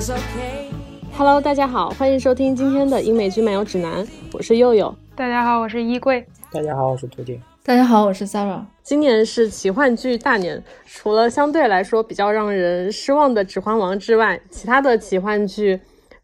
is okay. Hello，大家好，欢迎收听今天的英美剧漫游指南，我是佑佑。大家好，我是衣柜。大家好，我是图丁。大家好，我是 Sarah。今年是奇幻剧大年，除了相对来说比较让人失望的《指环王》之外，其他的奇幻剧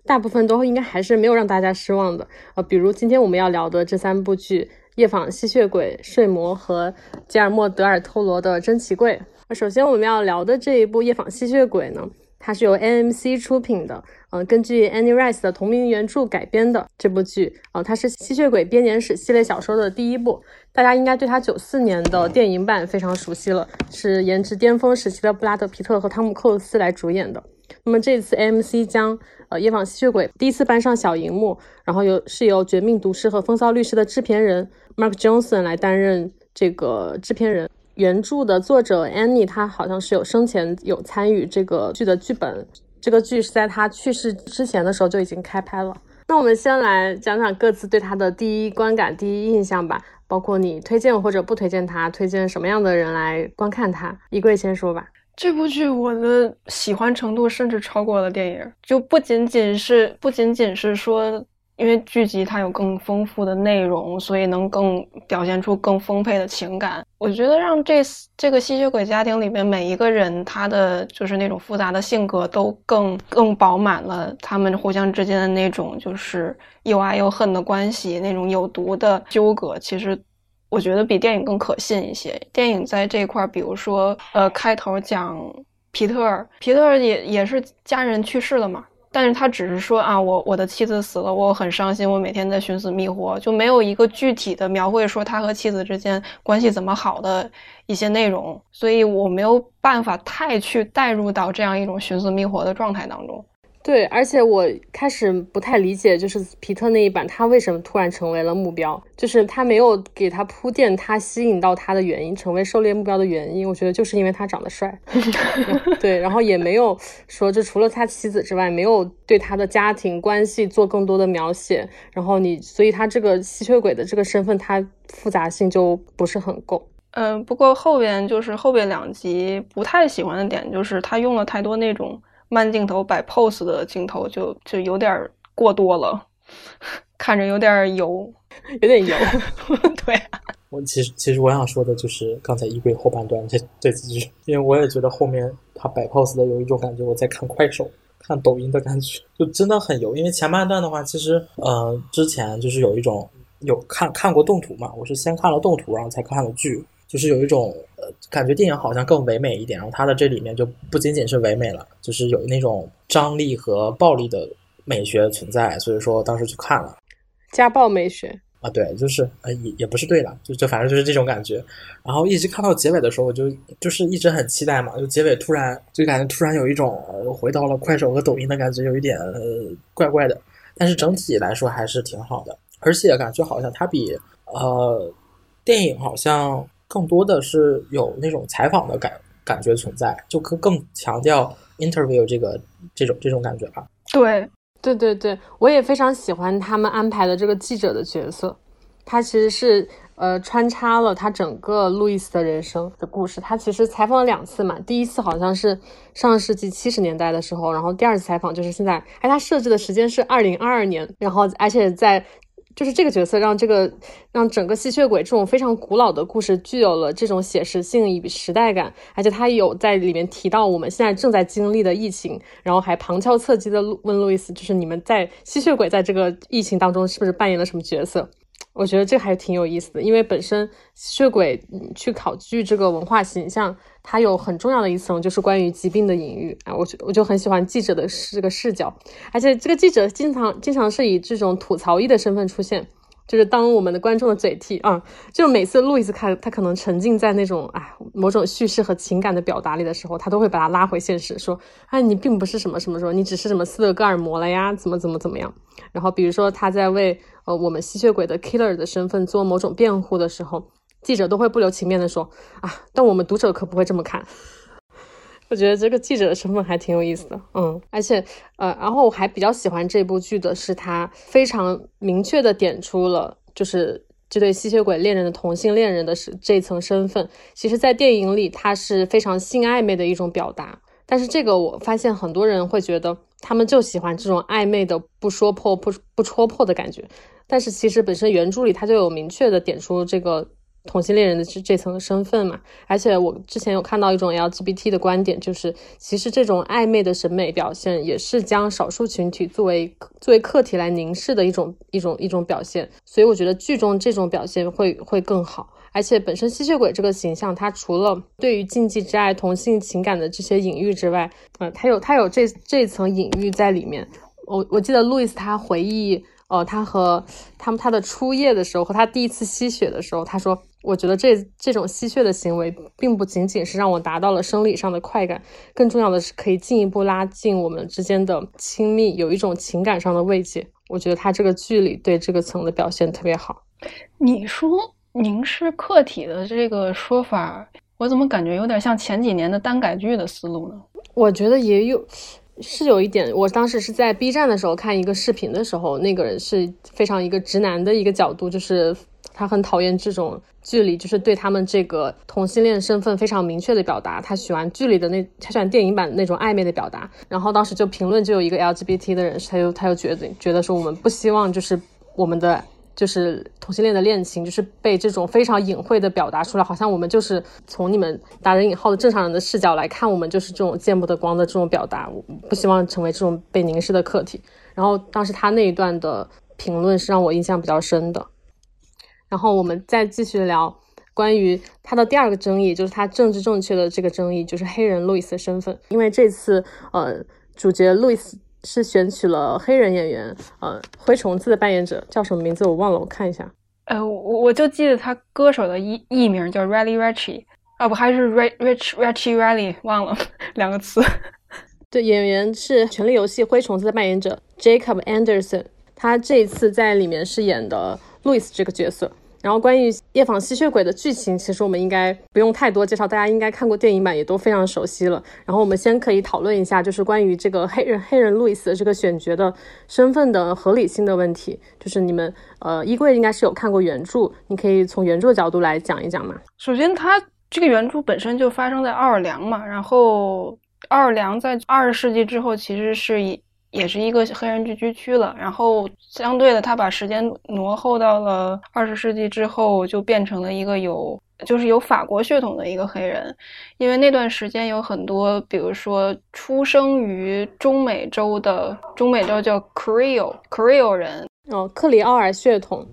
大部分都应该还是没有让大家失望的。呃，比如今天我们要聊的这三部剧《夜访吸血鬼》《睡魔》和吉尔莫·德尔·托罗的《珍奇柜》。首先我们要聊的这一部《夜访吸血鬼》呢。它是由 AMC 出品的，嗯，根据 Annie Rice 的同名原著改编的这部剧，啊，它是吸血鬼编年史系列小说的第一部，大家应该对它九四年的电影版非常熟悉了，是颜值巅峰时期的布拉德皮特和汤姆克鲁斯来主演的。那么这次 AMC 将呃夜访吸血鬼第一次搬上小荧幕，然后由是由绝命毒师和风骚律师的制片人 Mark Johnson 来担任这个制片人。原著的作者 Annie，她好像是有生前有参与这个剧的剧本。这个剧是在她去世之前的时候就已经开拍了。那我们先来讲讲各自对她的第一观感、第一印象吧，包括你推荐或者不推荐她，推荐什么样的人来观看她。衣柜先说吧。这部剧我的喜欢程度甚至超过了电影，就不仅仅是不仅仅是说。因为剧集它有更丰富的内容，所以能更表现出更丰沛的情感。我觉得让这这个吸血鬼家庭里面每一个人，他的就是那种复杂的性格都更更饱满了。他们互相之间的那种就是又爱又恨的关系，那种有毒的纠葛，其实我觉得比电影更可信一些。电影在这一块，比如说呃，开头讲皮特，皮特也也是家人去世了嘛。但是他只是说啊，我我的妻子死了，我很伤心，我每天在寻死觅活，就没有一个具体的描绘说他和妻子之间关系怎么好的一些内容，所以我没有办法太去带入到这样一种寻死觅活的状态当中。对，而且我开始不太理解，就是皮特那一版，他为什么突然成为了目标？就是他没有给他铺垫，他吸引到他的原因，成为狩猎目标的原因。我觉得就是因为他长得帅。对，然后也没有说，就除了他妻子之外，没有对他的家庭关系做更多的描写。然后你，所以他这个吸血鬼的这个身份，他复杂性就不是很够。嗯，不过后边就是后边两集不太喜欢的点，就是他用了太多那种。慢镜头摆 pose 的镜头就就有点过多了，看着有点油，有点油。对，我其实其实我想说的就是刚才衣柜后半段这这几句，因为我也觉得后面他摆 pose 的有一种感觉，我在看快手、看抖音的感觉，就真的很油。因为前半段的话，其实呃之前就是有一种有看看过动图嘛，我是先看了动图，然后才看了剧。就是有一种呃感觉，电影好像更唯美一点，然后它的这里面就不仅仅是唯美了，就是有那种张力和暴力的美学存在，所以说当时去看了，家暴美学。啊，对，就是呃也也不是对的，就就反正就是这种感觉，然后一直看到结尾的时候，我就就是一直很期待嘛，就结尾突然就感觉突然有一种回到了快手和抖音的感觉，有一点呃怪怪的，但是整体来说还是挺好的，而且感觉好像它比呃电影好像。更多的是有那种采访的感感觉存在，就更更强调 interview 这个这种这种感觉吧。对，对对对，我也非常喜欢他们安排的这个记者的角色，他其实是呃穿插了他整个路易斯的人生的故事。他其实采访了两次嘛，第一次好像是上世纪七十年代的时候，然后第二次采访就是现在，哎，他设置的时间是二零二二年，然后而且在。就是这个角色让这个让整个吸血鬼这种非常古老的故事具有了这种写实性与时代感，而且他有在里面提到我们现在正在经历的疫情，然后还旁敲侧击的问路易斯，就是你们在吸血鬼在这个疫情当中是不是扮演了什么角色？我觉得这还挺有意思的，因为本身吸血鬼去考据这个文化形象，它有很重要的一层就是关于疾病的隐喻啊，我就我就很喜欢记者的这个视角，而且这个记者经常经常是以这种吐槽役的身份出现，就是当我们的观众的嘴替啊，就每次路易斯看他可能沉浸在那种啊某种叙事和情感的表达里的时候，他都会把他拉回现实，说啊你并不是什么什么什么，你只是什么斯德哥尔摩了呀，怎么怎么怎么样。然后比如说他在为呃我们吸血鬼的 killer 的身份做某种辩护的时候，记者都会不留情面的说啊，但我们读者可不会这么看。我觉得这个记者的身份还挺有意思的，嗯，而且呃，然后我还比较喜欢这部剧的是，他非常明确的点出了，就是这对吸血鬼恋人的同性恋人的是这层身份。其实，在电影里，它是非常性暧昧的一种表达。但是，这个我发现很多人会觉得，他们就喜欢这种暧昧的、不说破、不不戳破的感觉。但是，其实本身原著里它就有明确的点出这个。同性恋人的这这层身份嘛，而且我之前有看到一种 LGBT 的观点，就是其实这种暧昧的审美表现也是将少数群体作为作为客体来凝视的一种一种一种表现，所以我觉得剧中这种表现会会更好。而且本身吸血鬼这个形象，它除了对于禁忌之爱、同性情感的这些隐喻之外，呃，它有它有这这层隐喻在里面。我我记得路易斯他回忆，呃，他和他们他的初夜的时候，和他第一次吸血的时候，他说。我觉得这这种吸血的行为，并不仅仅是让我达到了生理上的快感，更重要的是可以进一步拉近我们之间的亲密，有一种情感上的慰藉。我觉得他这个剧里对这个层的表现特别好。你说凝视客体的这个说法，我怎么感觉有点像前几年的耽改剧的思路呢？我觉得也有，是有一点。我当时是在 B 站的时候看一个视频的时候，那个人是非常一个直男的一个角度，就是他很讨厌这种。剧里就是对他们这个同性恋身份非常明确的表达，他喜欢剧里的那，他喜欢电影版那种暧昧的表达。然后当时就评论就有一个 LGBT 的人士，他就他就觉得觉得说我们不希望就是我们的就是同性恋的恋情就是被这种非常隐晦的表达出来，好像我们就是从你们打人引号的正常人的视角来看，我们就是这种见不得光的这种表达，我不希望成为这种被凝视的客体。然后当时他那一段的评论是让我印象比较深的。然后我们再继续聊关于他的第二个争议，就是他政治正确的这个争议，就是黑人路易斯的身份。因为这次，呃，主角路易斯是选取了黑人演员，呃，灰虫子的扮演者叫什么名字我忘了，我看一下。呃，我我就记得他歌手的艺艺名叫 Riley Ritchie，啊不，还是 Rich Ritchie Riley，忘了 两个词。对，演员是《权力游戏》灰虫子的扮演者 Jacob Anderson，他这一次在里面饰演的。Louis 这个角色，然后关于夜访吸血鬼的剧情，其实我们应该不用太多介绍，大家应该看过电影版，也都非常熟悉了。然后我们先可以讨论一下，就是关于这个黑人黑人路易斯的这个选角的身份的合理性的问题。就是你们呃，衣柜应该是有看过原著，你可以从原著角度来讲一讲嘛。首先，它这个原著本身就发生在奥尔良嘛，然后奥尔良在二十世纪之后其实是以。也是一个黑人聚居区了，然后相对的，他把时间挪后到了二十世纪之后，就变成了一个有就是有法国血统的一个黑人，因为那段时间有很多，比如说出生于中美洲的中美洲叫 Creole Creole 人。哦，克里奥尔血统，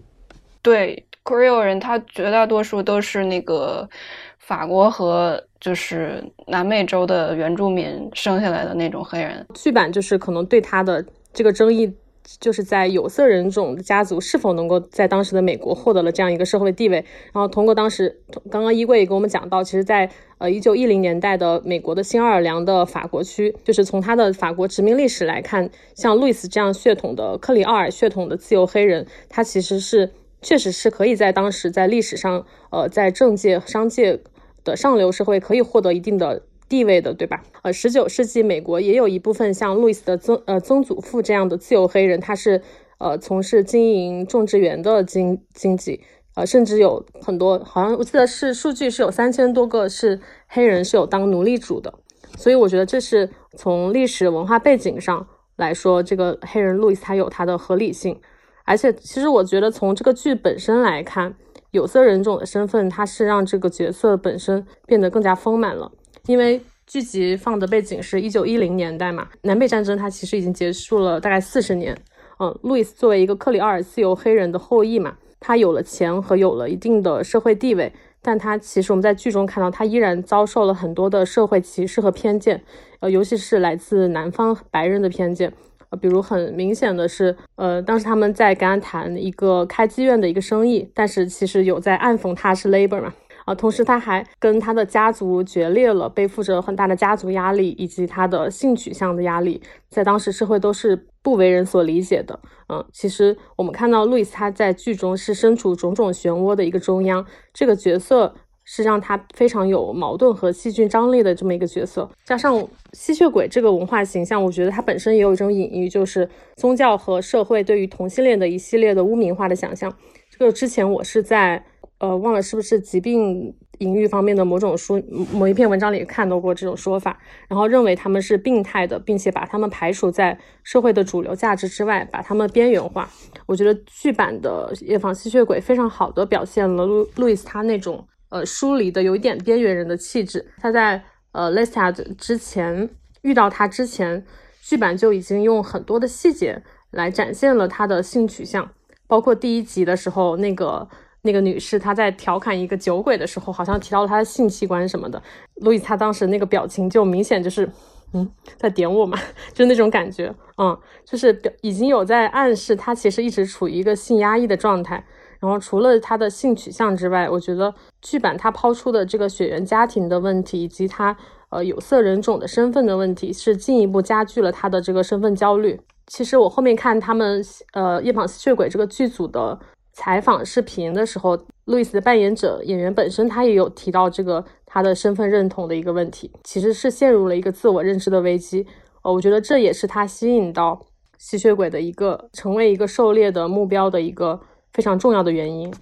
对 Creole 人，他绝大多数都是那个法国和。就是南美洲的原住民生下来的那种黑人，剧版就是可能对他的这个争议，就是在有色人种的家族是否能够在当时的美国获得了这样一个社会地位。然后通过当时刚刚衣柜也跟我们讲到，其实，在呃一九一零年代的美国的新奥尔良的法国区，就是从他的法国殖民历史来看，像路易斯这样血统的克里奥尔血统的自由黑人，他其实是确实是可以在当时在历史上，呃，在政界、商界。的上流社会可以获得一定的地位的，对吧？呃，十九世纪美国也有一部分像路易斯的曾呃曾祖父这样的自由黑人，他是呃从事经营种植园的经经济，呃，甚至有很多，好像我记得是数据是有三千多个是黑人是有当奴隶主的，所以我觉得这是从历史文化背景上来说，这个黑人路易斯他有他的合理性，而且其实我觉得从这个剧本身来看。有色人种的身份，它是让这个角色本身变得更加丰满了。因为剧集放的背景是一九一零年代嘛，南北战争它其实已经结束了大概四十年。嗯，路易斯作为一个克里奥尔自由黑人的后裔嘛，他有了钱和有了一定的社会地位，但他其实我们在剧中看到，他依然遭受了很多的社会歧视和偏见，呃，尤其是来自南方白人的偏见。比如很明显的是，呃，当时他们在跟他谈一个开妓院的一个生意，但是其实有在暗讽他是 labor 嘛。啊，同时他还跟他的家族决裂了，背负着很大的家族压力以及他的性取向的压力，在当时社会都是不为人所理解的。嗯，其实我们看到路易斯他在剧中是身处种种漩涡的一个中央，这个角色是让他非常有矛盾和戏剧张力的这么一个角色。加上吸血鬼这个文化形象，我觉得它本身也有一种隐喻，就是宗教和社会对于同性恋的一系列的污名化的想象。这个之前我是在。呃，忘了是不是疾病隐喻方面的某种书、某一篇文章里看到过这种说法，然后认为他们是病态的，并且把他们排除在社会的主流价值之外，把他们边缘化。我觉得剧版的《夜访吸血鬼》非常好的表现了路路易斯他那种呃疏离的、有一点边缘人的气质。他在呃 l e s t a d 之前遇到他之前，剧版就已经用很多的细节来展现了他的性取向，包括第一集的时候那个。那个女士她在调侃一个酒鬼的时候，好像提到了她的性器官什么的。路易他当时那个表情就明显就是，嗯，在点我嘛，就那种感觉，嗯，就是表已经有在暗示他其实一直处于一个性压抑的状态。然后除了他的性取向之外，我觉得剧版他抛出的这个血缘家庭的问题，以及他呃有色人种的身份的问题，是进一步加剧了他的这个身份焦虑。其实我后面看他们呃夜访吸血鬼这个剧组的。采访视频的时候，路易斯的扮演者演员本身他也有提到这个他的身份认同的一个问题，其实是陷入了一个自我认知的危机。呃，我觉得这也是他吸引到吸血鬼的一个成为一个狩猎的目标的一个非常重要的原因。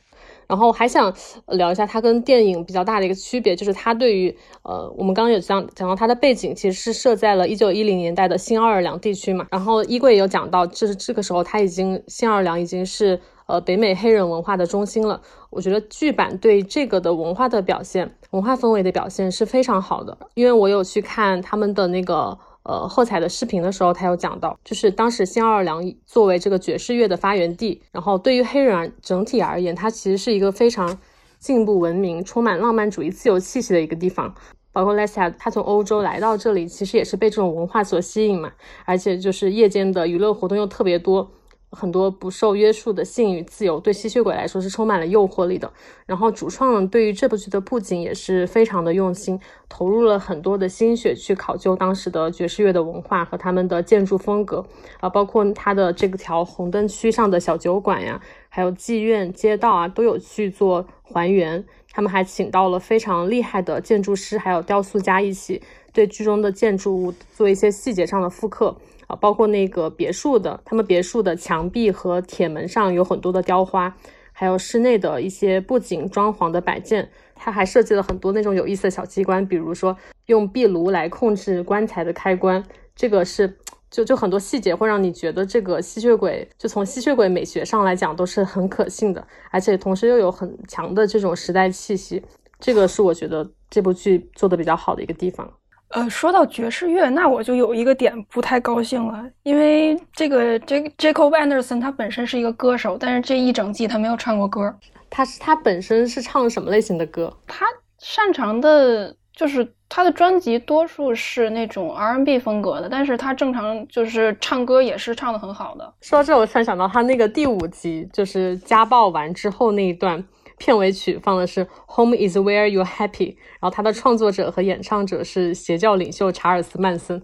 然后还想聊一下它跟电影比较大的一个区别，就是它对于呃，我们刚刚有讲讲到它的背景其实是设在了一九一零年代的新奥尔良地区嘛。然后衣柜也有讲到，就是这个时候它已经新奥尔良已经是。呃，北美黑人文化的中心了。我觉得剧版对这个的文化的表现、文化氛围的表现是非常好的。因为我有去看他们的那个呃后采的视频的时候，他有讲到，就是当时新奥尔良作为这个爵士乐的发源地，然后对于黑人整体而言，它其实是一个非常进步、文明、充满浪漫主义、自由气息的一个地方。包括 Lesia，他从欧洲来到这里，其实也是被这种文化所吸引嘛。而且就是夜间的娱乐活动又特别多。很多不受约束的性与自由，对吸血鬼来说是充满了诱惑力的。然后主创对于这部剧的布景也是非常的用心，投入了很多的心血去考究当时的爵士乐的文化和他们的建筑风格啊，包括它的这个条红灯区上的小酒馆呀，还有妓院、街道啊，都有去做还原。他们还请到了非常厉害的建筑师，还有雕塑家一起对剧中的建筑物做一些细节上的复刻。包括那个别墅的，他们别墅的墙壁和铁门上有很多的雕花，还有室内的一些布景装潢的摆件，它还设计了很多那种有意思的小机关，比如说用壁炉来控制棺材的开关，这个是就就很多细节会让你觉得这个吸血鬼就从吸血鬼美学上来讲都是很可信的，而且同时又有很强的这种时代气息，这个是我觉得这部剧做的比较好的一个地方。呃，说到爵士乐，那我就有一个点不太高兴了，因为这个 J Jacob Anderson 他本身是一个歌手，但是这一整季他没有唱过歌。他是他本身是唱什么类型的歌？他擅长的就是他的专辑多数是那种 R&B 风格的，但是他正常就是唱歌也是唱的很好的。说到这，我突然想到他那个第五集，就是家暴完之后那一段。片尾曲放的是《Home Is Where You Happy》，然后它的创作者和演唱者是邪教领袖查尔斯曼森，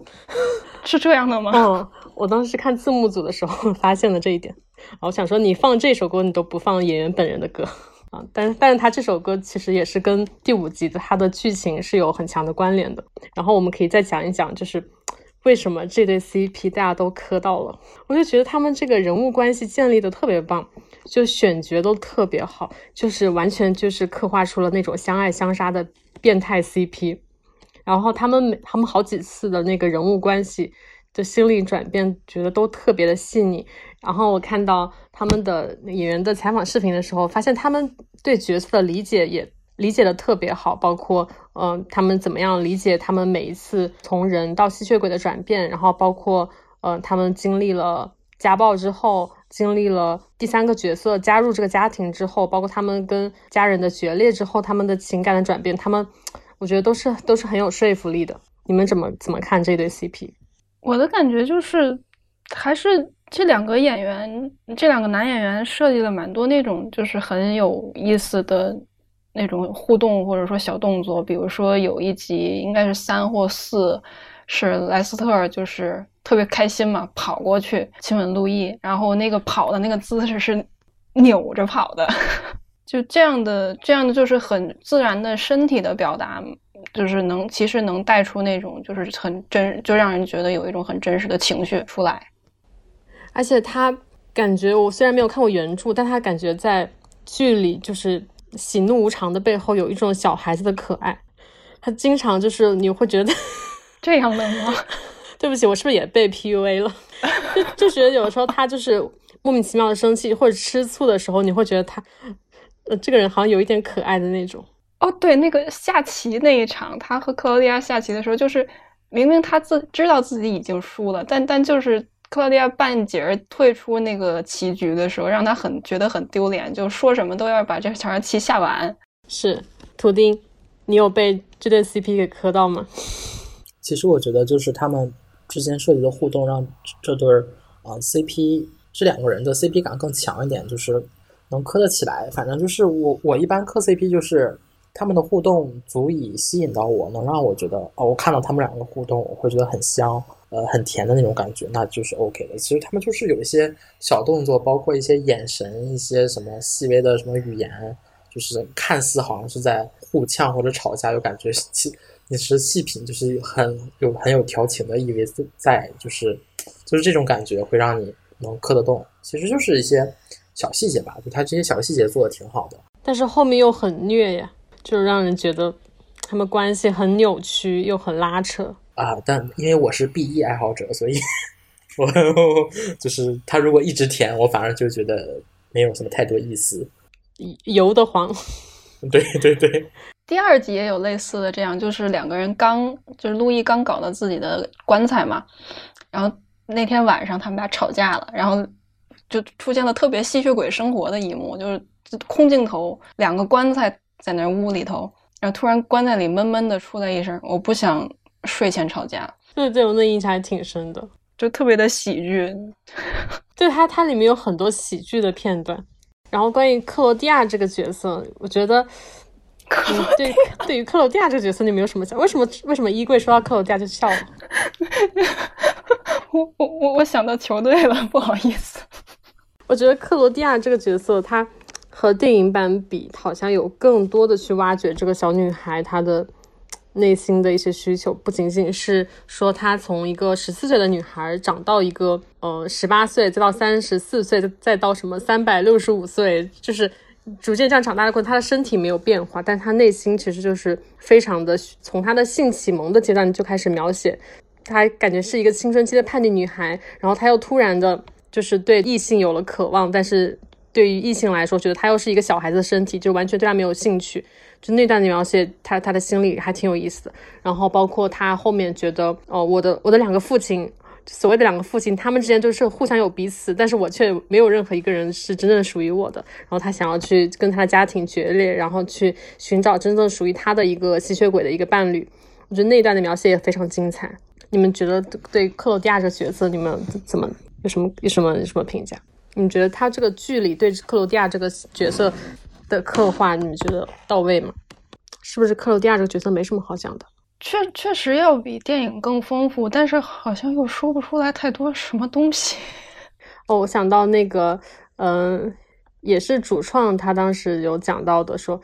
是这样的吗？嗯，我当时看字幕组的时候发现了这一点，我想说你放这首歌你都不放演员本人的歌啊，但是但是他这首歌其实也是跟第五集的它的剧情是有很强的关联的，然后我们可以再讲一讲，就是。为什么这对 CP 大家都磕到了？我就觉得他们这个人物关系建立的特别棒，就选角都特别好，就是完全就是刻画出了那种相爱相杀的变态 CP。然后他们他们好几次的那个人物关系的心理转变，觉得都特别的细腻。然后我看到他们的演员的采访视频的时候，发现他们对角色的理解也。理解的特别好，包括嗯，他们怎么样理解他们每一次从人到吸血鬼的转变，然后包括呃，他们经历了家暴之后，经历了第三个角色加入这个家庭之后，包括他们跟家人的决裂之后，他们的情感的转变，他们我觉得都是都是很有说服力的。你们怎么怎么看这对 CP？我的感觉就是还是这两个演员，这两个男演员设计了蛮多那种就是很有意思的那种互动或者说小动作，比如说有一集应该是三或四，是莱斯特就是特别开心嘛，跑过去亲吻路易，然后那个跑的那个姿势是扭着跑的，就这样的这样的就是很自然的身体的表达。就是能，其实能带出那种就是很真，就让人觉得有一种很真实的情绪出来。而且他感觉，我虽然没有看过原著，但他感觉在剧里就是喜怒无常的背后有一种小孩子的可爱。他经常就是你会觉得这样的吗？对不起，我是不是也被 PUA 了？就就觉得有时候他就是莫名其妙的生气或者吃醋的时候，你会觉得他呃这个人好像有一点可爱的那种。哦，对，那个下棋那一场，他和克罗地亚下棋的时候，就是明明他自知道自己已经输了，但但就是克罗地亚半截退出那个棋局的时候，让他很觉得很丢脸，就说什么都要把这场棋下完。是，图丁，你有被这对 CP 给磕到吗？其实我觉得就是他们之间设计的互动，让这对儿啊 CP 这两个人的 CP 感更强一点，就是能磕得起来。反正就是我我一般磕 CP 就是。他们的互动足以吸引到我，能让我觉得哦，我看到他们两个互动，我会觉得很香，呃，很甜的那种感觉，那就是 OK 的。其实他们就是有一些小动作，包括一些眼神，一些什么细微的什么语言，就是看似好像是在互呛或者吵架，又感觉细，你是细品，就是很有很有调情的意味在，就是就是这种感觉会让你能磕得动。其实就是一些小细节吧，就他这些小细节做的挺好的，但是后面又很虐呀。就让人觉得他们关系很扭曲又很拉扯啊！但因为我是 BE 爱好者，所以 我就是他如果一直舔，我反而就觉得没有什么太多意思，油的慌。对对对，第二集也有类似的，这样就是两个人刚就是路易刚搞到自己的棺材嘛，然后那天晚上他们俩吵架了，然后就出现了特别吸血鬼生活的一幕，就是空镜头，两个棺材。在那屋里头，然后突然棺材里闷闷的出来一声：“我不想睡前吵架。”对对，我那印象还挺深的，就特别的喜剧。对它，它里面有很多喜剧的片段。然后关于克罗地亚这个角色，我觉得，对对于克罗地亚这个角色，你没有什么想？为什么为什么衣柜说到克罗地亚就笑了？我我我我想到球队了，不好意思。我觉得克罗地亚这个角色，他。和电影版比，好像有更多的去挖掘这个小女孩她的内心的一些需求，不仅仅是说她从一个十四岁的女孩长到一个呃十八岁，再到三十四岁，再到什么三百六十五岁，就是逐渐这样长大的过程。她的身体没有变化，但她内心其实就是非常的，从她的性启蒙的阶段就开始描写，她感觉是一个青春期的叛逆女孩，然后她又突然的，就是对异性有了渴望，但是。对于异性来说，觉得他又是一个小孩子的身体，就完全对他没有兴趣。就那段的描写，他他的心里还挺有意思的。然后包括他后面觉得，哦，我的我的两个父亲，所谓的两个父亲，他们之间就是互相有彼此，但是我却没有任何一个人是真正属于我的。然后他想要去跟他的家庭决裂，然后去寻找真正属于他的一个吸血鬼的一个伴侣。我觉得那一段的描写也非常精彩。你们觉得对克罗地亚这个角色，你们怎么有什么有什么什么评价？你觉得他这个剧里对克罗地亚这个角色的刻画，你们觉得到位吗？是不是克罗地亚这个角色没什么好讲的？确确实要比电影更丰富，但是好像又说不出来太多什么东西。哦，我想到那个，嗯，也是主创他当时有讲到的，说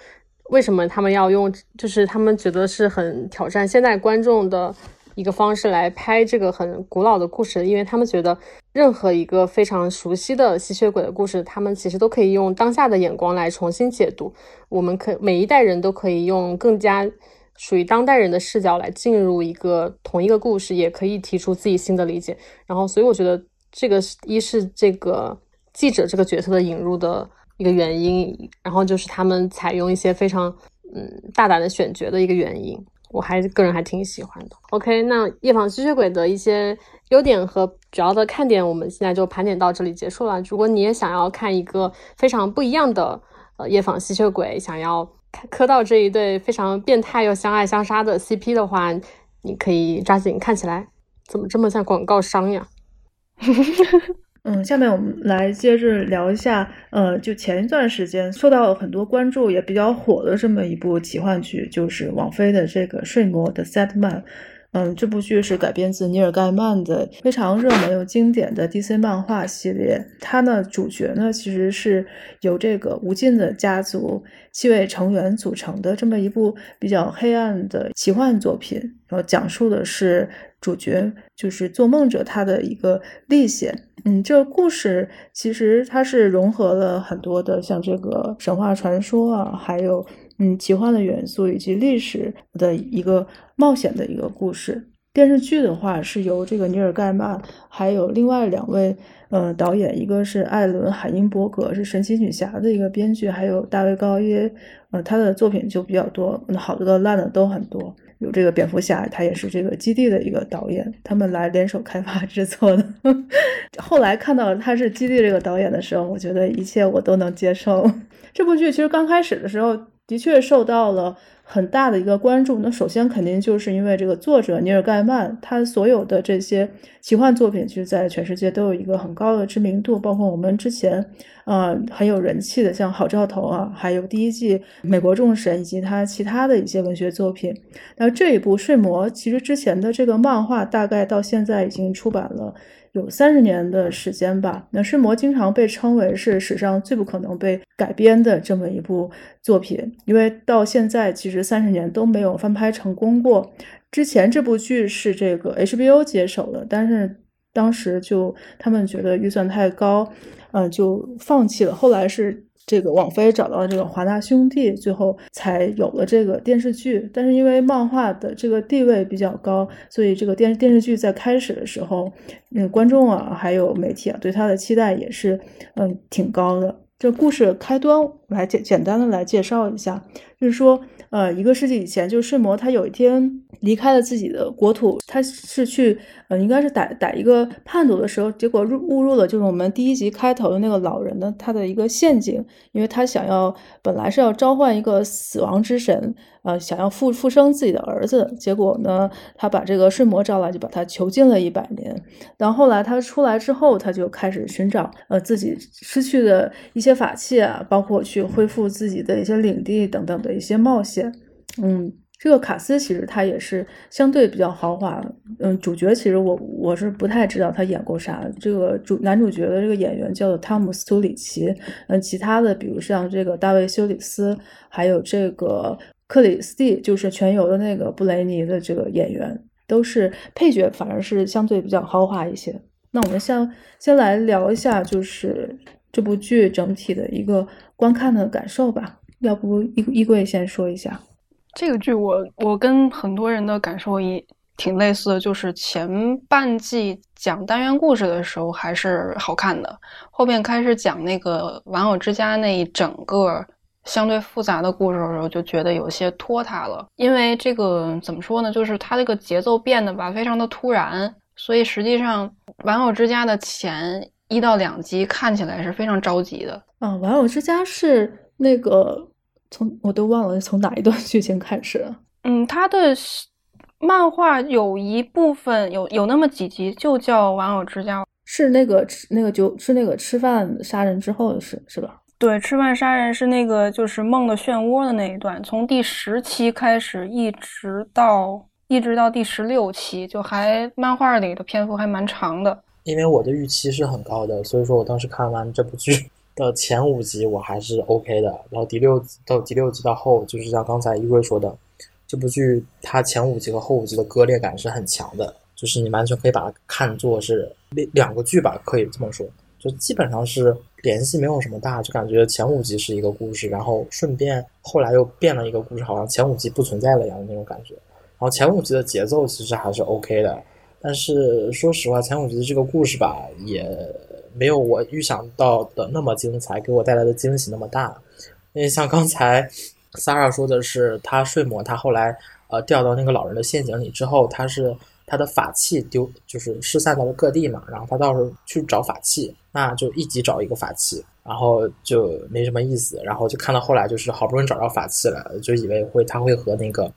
为什么他们要用，就是他们觉得是很挑战现在观众的。一个方式来拍这个很古老的故事，因为他们觉得任何一个非常熟悉的吸血鬼的故事，他们其实都可以用当下的眼光来重新解读。我们可每一代人都可以用更加属于当代人的视角来进入一个同一个故事，也可以提出自己新的理解。然后，所以我觉得这个是一是这个记者这个角色的引入的一个原因，然后就是他们采用一些非常嗯大胆的选角的一个原因。我还个人还挺喜欢的。OK，那夜访吸血鬼的一些优点和主要的看点，我们现在就盘点到这里结束了。如果你也想要看一个非常不一样的呃夜访吸血鬼，想要磕到这一对非常变态又相爱相杀的 CP 的话，你可以抓紧看起来。怎么这么像广告商呀？嗯，下面我们来接着聊一下，呃，就前一段时间受到很多关注也比较火的这么一部奇幻剧，就是王菲的这个《睡魔》的 Set Man。嗯，这部剧是改编自尼尔盖曼的非常热门又经典的 DC 漫画系列。它呢，主角呢其实是由这个无尽的家族七位成员组成的这么一部比较黑暗的奇幻作品。然后讲述的是主角就是做梦者他的一个历险。嗯，这个故事其实它是融合了很多的像这个神话传说啊，还有。嗯，奇幻的元素以及历史的一个冒险的一个故事。电视剧的话是由这个尼尔盖曼，还有另外两位呃导演，一个是艾伦海因伯格，是神奇女侠的一个编剧，还有大卫高耶，呃，他的作品就比较多，好的、烂的都很多。有这个蝙蝠侠，他也是这个基地的一个导演，他们来联手开发 制作的。后来看到他是基地这个导演的时候，我觉得一切我都能接受。这部剧其实刚开始的时候。的确受到了很大的一个关注。那首先肯定就是因为这个作者尼尔盖曼，他所有的这些奇幻作品，其实在全世界都有一个很高的知名度。包括我们之前呃很有人气的，像《好兆头》啊，还有第一季《美国众神》，以及他其他的一些文学作品。那这一部《睡魔》，其实之前的这个漫画大概到现在已经出版了。有三十年的时间吧。那《睡魔》经常被称为是史上最不可能被改编的这么一部作品，因为到现在其实三十年都没有翻拍成功过。之前这部剧是这个 HBO 接手的，但是当时就他们觉得预算太高，嗯，就放弃了。后来是。这个网飞找到了这个华纳兄弟，最后才有了这个电视剧。但是因为漫画的这个地位比较高，所以这个电电视剧在开始的时候，嗯观众啊，还有媒体啊，对它的期待也是嗯挺高的。这故事开端来简简单的来介绍一下，就是说。呃，一个世纪以前，就是睡魔，他有一天离开了自己的国土，他是去，呃，应该是逮逮一个叛徒的时候，结果误入了就是我们第一集开头的那个老人的他的一个陷阱，因为他想要本来是要召唤一个死亡之神。呃，想要复复生自己的儿子，结果呢，他把这个睡魔招来，就把他囚禁了一百年。然后后来他出来之后，他就开始寻找呃自己失去的一些法器啊，包括去恢复自己的一些领地等等的一些冒险。嗯，这个卡斯其实他也是相对比较豪华。嗯，主角其实我我是不太知道他演过啥。这个主男主角的这个演员叫做汤姆斯图里奇。嗯，其他的比如像这个大卫休里斯，还有这个。克里斯蒂就是全游的那个布雷尼的这个演员，都是配角，反而是相对比较豪华一些。那我们先先来聊一下，就是这部剧整体的一个观看的感受吧。要不衣衣柜先说一下，这个剧我我跟很多人的感受也挺类似的，就是前半季讲单元故事的时候还是好看的，后面开始讲那个玩偶之家那一整个。相对复杂的故事的时候，就觉得有些拖沓了。因为这个怎么说呢，就是它这个节奏变得吧，非常的突然。所以实际上，《玩偶之家》的前一到两集看起来是非常着急的。啊，《玩偶之家》是那个从我都忘了从哪一段剧情开始。嗯，他的漫画有一部分有有那么几集就叫《玩偶之家》，是那个吃那个就是那个吃饭杀人之后的事，是吧？对，吃饭杀人是那个就是梦的漩涡的那一段，从第十期开始，一直到一直到第十六期，就还漫画里的篇幅还蛮长的。因为我的预期是很高的，所以说我当时看完这部剧的前五集，我还是 OK 的。然后第六到第六集到后，就是像刚才一辉说的，这部剧它前五集和后五集的割裂感是很强的，就是你完全可以把它看作是两两个剧吧，可以这么说，就基本上是。联系没有什么大，就感觉前五集是一个故事，然后顺便后来又变了一个故事，好像前五集不存在了一样的那种感觉。然后前五集的节奏其实还是 OK 的，但是说实话，前五集的这个故事吧，也没有我预想到的那么精彩，给我带来的惊喜那么大。因为像刚才 s a r a 说的是，他睡魔，他后来呃掉到那个老人的陷阱里之后，他是。他的法器丢，就是失散到了各地嘛，然后他到时候去找法器，那就一集找一个法器，然后就没什么意思，然后就看到后来就是好不容易找到法器了，就以为会他会和那个，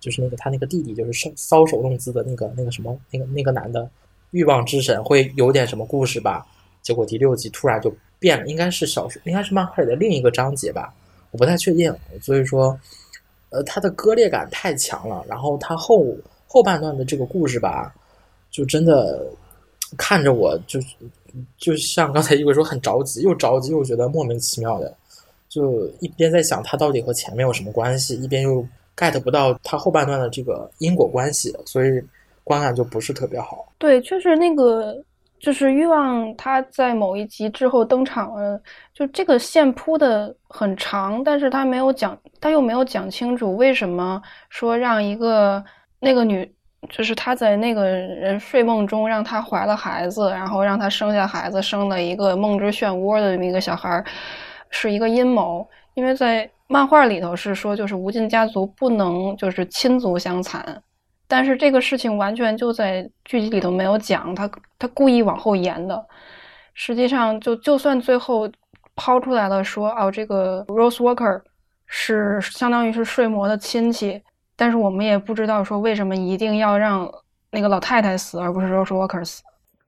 就是那个他那个弟弟就是搔搔首弄姿的那个那个什么那个那个男的，欲望之神会有点什么故事吧，结果第六集突然就变了，应该是小说，应该是漫画里的另一个章节吧，我不太确定。所以说，呃，它的割裂感太强了，然后它后后半段的这个故事吧，就真的看着我就就像刚才一伟说很着急，又着急又觉得莫名其妙的，就一边在想它到底和前面有什么关系，一边又 get 不到它后半段的这个因果关系，所以观感就不是特别好。对，确实那个，就是欲望，他在某一集之后登场了，就这个线铺的很长，但是他没有讲，他又没有讲清楚为什么说让一个那个女，就是他在那个人睡梦中让他怀了孩子，然后让他生下孩子，生了一个梦之漩涡的这么一个小孩，是一个阴谋，因为在漫画里头是说，就是无尽家族不能就是亲族相残。但是这个事情完全就在剧集里头没有讲，他他故意往后延的。实际上，就就算最后抛出来了，说哦，这个 Rose Walker 是相当于是睡魔的亲戚，但是我们也不知道说为什么一定要让那个老太太死，而不是 Rose Walker 死。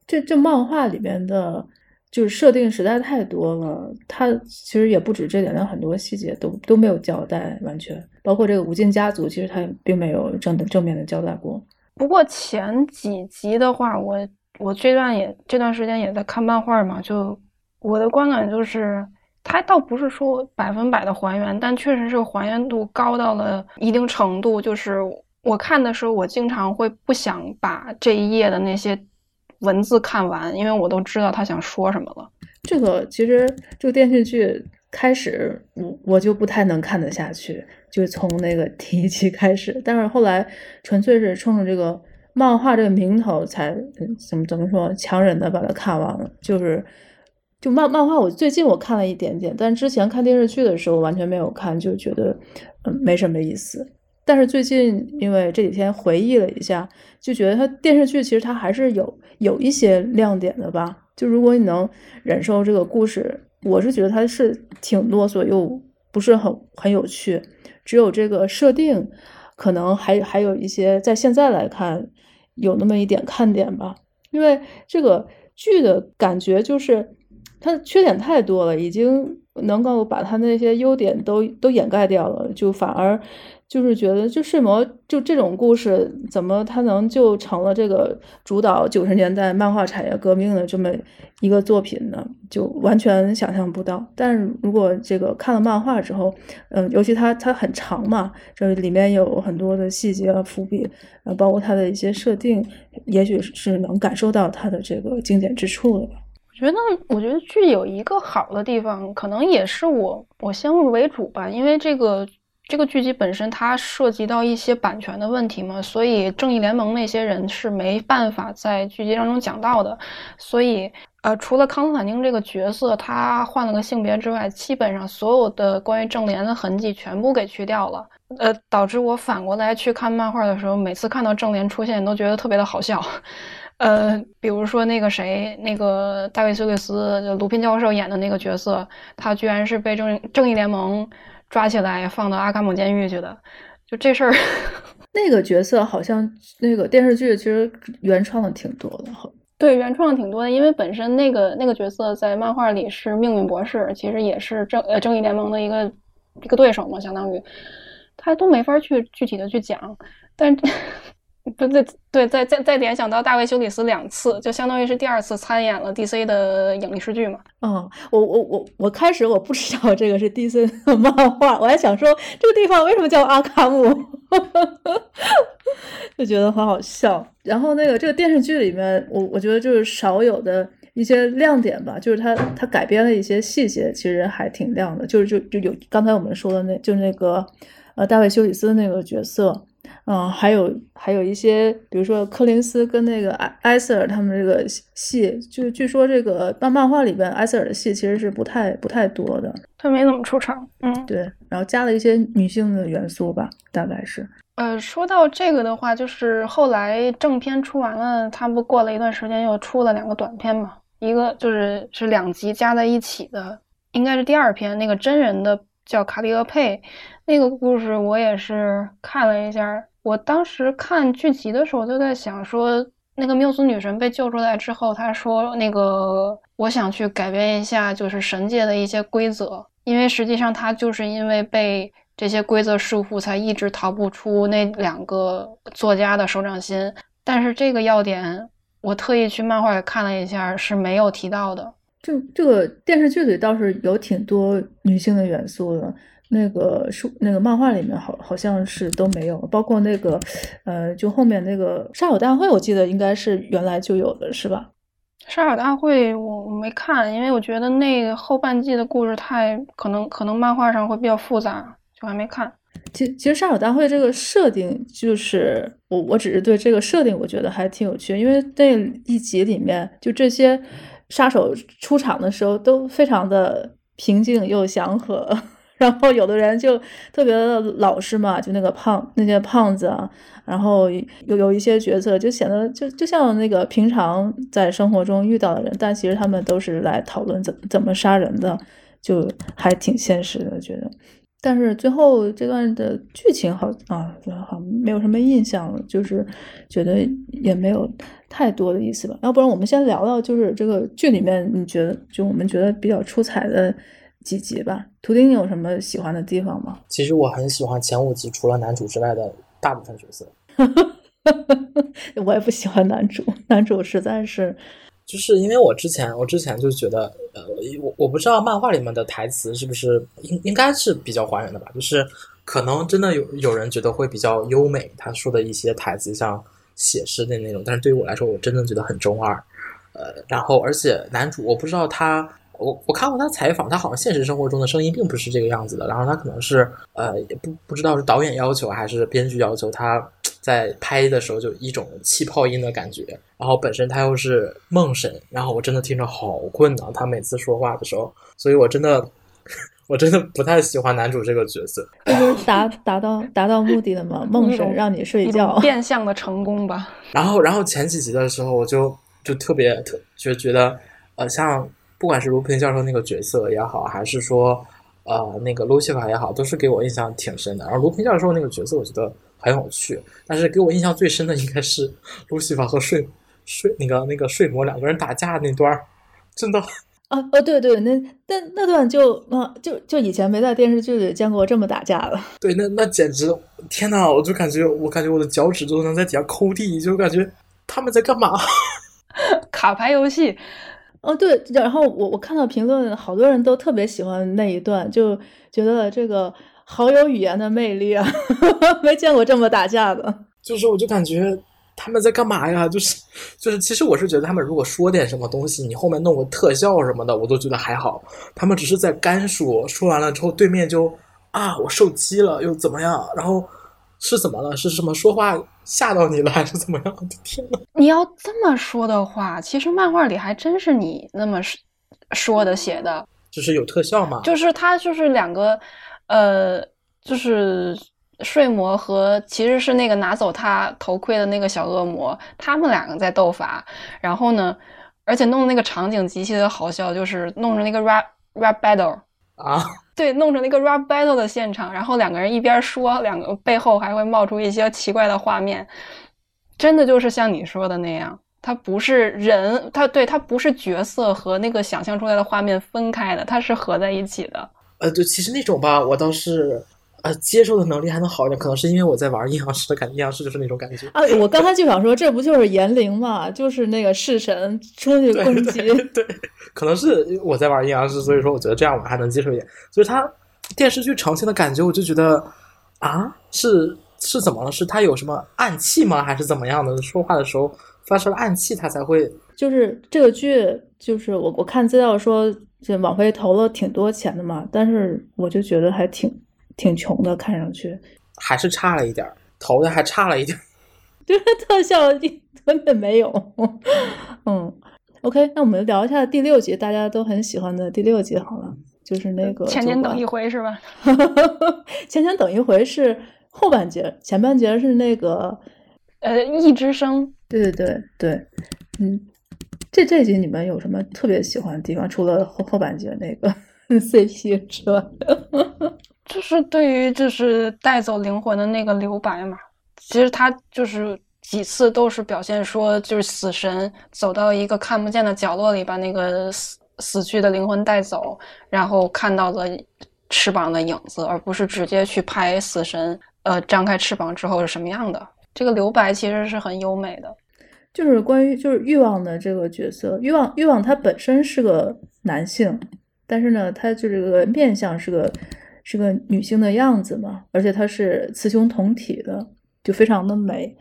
这这漫画里面的。就是设定实在太多了，它其实也不止这点，它很多细节都都没有交代完全，包括这个无尽家族，其实他并没有正的正面的交代过。不过前几集的话，我我这段也这段时间也在看漫画嘛，就我的观感就是，它倒不是说百分百的还原，但确实是还原度高到了一定程度。就是我看的时候，我经常会不想把这一页的那些。文字看完，因为我都知道他想说什么了。这个其实这个电视剧开始，我我就不太能看得下去，就从那个第一期开始。但是后来纯粹是冲着这个漫画这个名头，才怎么怎么说，强忍的把它看完了。就是就漫漫画，我最近我看了一点点，但之前看电视剧的时候完全没有看，就觉得嗯没什么意思。但是最近，因为这几天回忆了一下，就觉得它电视剧其实它还是有有一些亮点的吧。就如果你能忍受这个故事，我是觉得它是挺啰嗦又不是很很有趣。只有这个设定，可能还还有一些在现在来看有那么一点看点吧。因为这个剧的感觉就是它的缺点太多了，已经能够把它那些优点都都掩盖掉了，就反而。就是觉得，就睡魔就这种故事，怎么它能就成了这个主导九十年代漫画产业革命的这么一个作品呢？就完全想象不到。但是如果这个看了漫画之后，嗯，尤其它它很长嘛，这里面有很多的细节啊伏笔，呃，包括它的一些设定，也许是能感受到它的这个经典之处的吧。我觉得，我觉得剧有一个好的地方，可能也是我我先入为主吧，因为这个。这个剧集本身它涉及到一些版权的问题嘛，所以正义联盟那些人是没办法在剧集当中讲到的。所以，呃，除了康斯坦丁这个角色他换了个性别之外，基本上所有的关于正联的痕迹全部给去掉了。呃，导致我反过来去看漫画的时候，每次看到正联出现都觉得特别的好笑。呃，比如说那个谁，那个大卫休里斯，就鲁宾教授演的那个角色，他居然是被正正义联盟。抓起来放到阿卡姆监狱去的，就这事儿。那个角色好像那个电视剧其实原创的挺多的，对，原创的挺多的，因为本身那个那个角色在漫画里是命运博士，其实也是正呃正义联盟的一个一个对手嘛，相当于他都没法去具体的去讲，但。对对对，再再再联想到大卫休里斯两次，就相当于是第二次参演了 DC 的影视剧嘛。嗯，我我我我开始我不知道这个是 DC 的漫画，我还想说这个地方为什么叫阿卡姆，就觉得很好笑。然后那个这个电视剧里面，我我觉得就是少有的一些亮点吧，就是它它改编的一些细节其实还挺亮的，就是就就有刚才我们说的那就那个呃大卫休里斯那个角色。嗯，还有还有一些，比如说柯林斯跟那个埃埃塞尔他们这个戏，就据说这个漫漫画里边埃塞尔的戏其实是不太不太多的，他没怎么出场。嗯，对，然后加了一些女性的元素吧，大概是。呃，说到这个的话，就是后来正片出完了，他不过了一段时间又出了两个短片嘛，一个就是是两集加在一起的，应该是第二篇，那个真人的叫卡利厄佩，那个故事我也是看了一下。我当时看剧集的时候就在想说，那个缪斯女神被救出来之后，她说：“那个我想去改变一下，就是神界的一些规则，因为实际上她就是因为被这些规则束缚，才一直逃不出那两个作家的手掌心。但是这个要点，我特意去漫画里看了一下，是没有提到的。这这个电视剧里倒是有挺多女性的元素的。”那个书，那个漫画里面好好像是都没有，包括那个，呃，就后面那个杀手大会，我记得应该是原来就有的，是吧？杀手大会我没看，因为我觉得那后半季的故事太可能可能漫画上会比较复杂，就还没看。其其实杀手大会这个设定，就是我我只是对这个设定我觉得还挺有趣，因为那一集里面就这些杀手出场的时候都非常的平静又祥和。然后有的人就特别的老实嘛，就那个胖那些胖子啊，然后有有一些角色就显得就就像那个平常在生活中遇到的人，但其实他们都是来讨论怎怎么杀人的，就还挺现实的觉得。但是最后这段的剧情好啊，好像没有什么印象了，就是觉得也没有太多的意思吧。要不然我们先聊聊，就是这个剧里面你觉得就我们觉得比较出彩的。几集吧，图钉，你有什么喜欢的地方吗？其实我很喜欢前五集，除了男主之外的大部分角色。我也不喜欢男主，男主实在是，就是因为我之前我之前就觉得，呃，我我不知道漫画里面的台词是不是应应该是比较还原的吧？就是可能真的有有人觉得会比较优美，他说的一些台词像写诗的那种，但是对于我来说，我真的觉得很中二。呃，然后而且男主我不知道他。我我看过他采访，他好像现实生活中的声音并不是这个样子的。然后他可能是呃，也不不知道是导演要求还是编剧要求，他在拍的时候就一种气泡音的感觉。然后本身他又是梦神，然后我真的听着好困难！他每次说话的时候，所以我真的 我真的不太喜欢男主这个角色。就是达达到达到目的了吗？梦神让你睡觉，变相的成功吧。然后然后前几集的时候，我就就特别特就觉得呃像。不管是卢平教授那个角色也好，还是说，呃，那个路西法也好，都是给我印象挺深的。然后卢平教授那个角色，我觉得很有趣。但是给我印象最深的应该是路西法和睡睡那个那个睡魔两个人打架那段儿，真的 啊哦对对，那那那段就啊就就以前没在电视剧里见过这么打架的。对，那那简直天呐，我就感觉我感觉我的脚趾都能在底下抠地，就感觉他们在干嘛？卡牌游戏。哦，对，然后我我看到评论，好多人都特别喜欢那一段，就觉得这个好有语言的魅力啊，没见过这么打架的。就是，我就感觉他们在干嘛呀？就是，就是，其实我是觉得他们如果说点什么东西，你后面弄个特效什么的，我都觉得还好。他们只是在干说，说完了之后，对面就啊，我受击了，又怎么样？然后。是怎么了？是什么说话吓到你了，还是怎么样？我的天呐！你要这么说的话，其实漫画里还真是你那么说的写的，就是有特效嘛？就是他就是两个，呃，就是睡魔和其实是那个拿走他头盔的那个小恶魔，他们两个在斗法。然后呢，而且弄的那个场景极其的好笑，就是弄着那个 rap rap battle 啊。对，弄成那个 rap battle 的现场，然后两个人一边说，两个背后还会冒出一些奇怪的画面，真的就是像你说的那样，它不是人，它对它不是角色和那个想象出来的画面分开的，它是合在一起的。呃，对，其实那种吧，我倒是。呃，接受的能力还能好一点，可能是因为我在玩阴阳师的感觉，阴阳师就是那种感觉啊。我刚才就想说，这不就是炎灵嘛，就是那个式神出去攻击。对，可能是我在玩阴阳师，所以说我觉得这样我还能接受一点。就是他电视剧呈现的感觉，我就觉得啊，是是怎么了？是他有什么暗器吗？还是怎么样的？说话的时候发出了暗器，他才会。就是这个剧，就是我我看资料说，这网飞投了挺多钱的嘛，但是我就觉得还挺。挺穷的，看上去还是差了一点投的还差了一点 就是特效根本没有。嗯，OK，那我们聊一下第六集，大家都很喜欢的第六集好了，就是那个前年等一回是吧？前年等一回是后半节，前半节是那个呃一之声。对对对对，嗯，这这集你们有什么特别喜欢的地方？除了后后半节那个 CP 之外？就是对于就是带走灵魂的那个留白嘛，其实他就是几次都是表现说，就是死神走到一个看不见的角落里，把那个死死去的灵魂带走，然后看到了翅膀的影子，而不是直接去拍死神呃张开翅膀之后是什么样的。这个留白其实是很优美的。就是关于就是欲望的这个角色，欲望欲望它本身是个男性，但是呢，他就这个面相是个是个女性的样子嘛，而且她是雌雄同体的，就非常的美。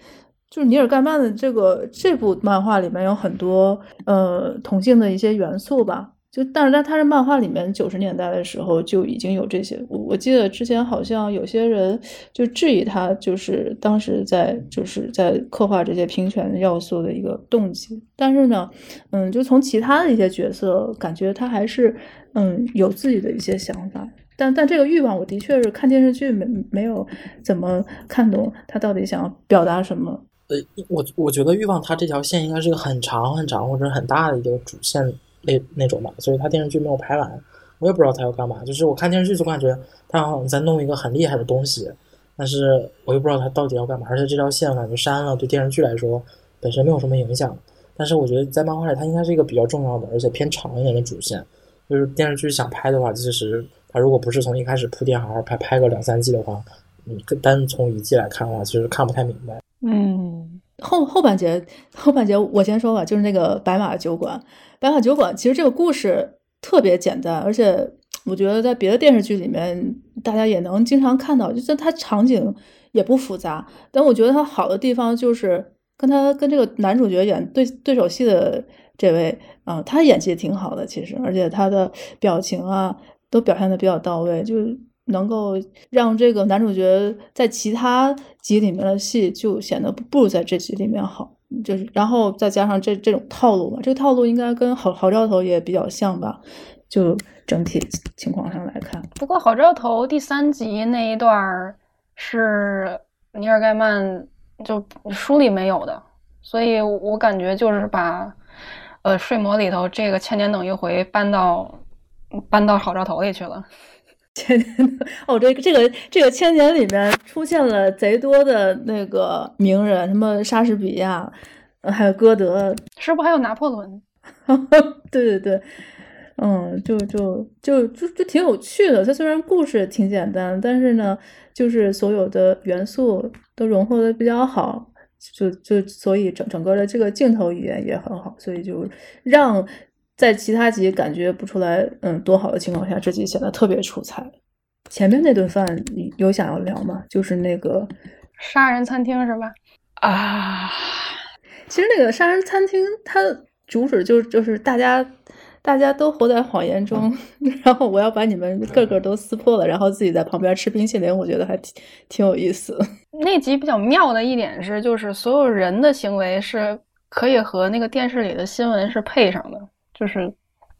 就是尼尔盖曼的这个这部漫画里面有很多呃同性的一些元素吧，就但是在他的漫画里面九十年代的时候就已经有这些。我我记得之前好像有些人就质疑他，就是当时在就是在刻画这些平权要素的一个动机。但是呢，嗯，就从其他的一些角色，感觉他还是嗯有自己的一些想法。但但这个欲望，我的确是看电视剧没没有怎么看懂他到底想要表达什么。呃，我我觉得欲望它这条线应该是个很长很长或者很大的一个主线那那种吧，所以他电视剧没有拍完，我也不知道他要干嘛。就是我看电视剧总感觉他好像在弄一个很厉害的东西，但是我又不知道他到底要干嘛。而且这条线感觉删了，对电视剧来说本身没有什么影响。但是我觉得在漫画里，它应该是一个比较重要的，而且偏长一点的主线。就是电视剧想拍的话，其实他如果不是从一开始铺垫好好拍拍个两三季的话，你单从一季来看的话，其实看不太明白。嗯，后后半节后半节我先说吧，就是那个白马酒馆。白马酒馆其实这个故事特别简单，而且我觉得在别的电视剧里面大家也能经常看到，就是它场景也不复杂。但我觉得它好的地方就是跟他跟这个男主角演对对手戏的这位啊，他演技挺好的，其实，而且他的表情啊都表现的比较到位，就。能够让这个男主角在其他集里面的戏就显得不如在这集里面好，就是然后再加上这这种套路嘛，这个套路应该跟好好兆头也比较像吧，就整体情况上来看。不过好兆头第三集那一段是尼尔盖曼就书里没有的，所以我感觉就是把呃睡魔里头这个千年等一回搬到搬到好兆头里去了。千年哦，这个这个这个千年里面出现了贼多的那个名人，什么莎士比亚，还有歌德，是不还有拿破仑？对对对，嗯，就就就就就挺有趣的。它虽然故事挺简单，但是呢，就是所有的元素都融合的比较好，就就所以整整个的这个镜头语言也很好，所以就让。在其他集感觉不出来，嗯，多好的情况下，这集显得特别出彩。前面那顿饭你有想要聊吗？就是那个杀人餐厅是吧？啊，其实那个杀人餐厅它主旨就就是大家大家都活在谎言中，然后我要把你们个个都撕破了，然后自己在旁边吃冰淇淋，我觉得还挺挺有意思。那集比较妙的一点是，就是所有人的行为是可以和那个电视里的新闻是配上的。就是，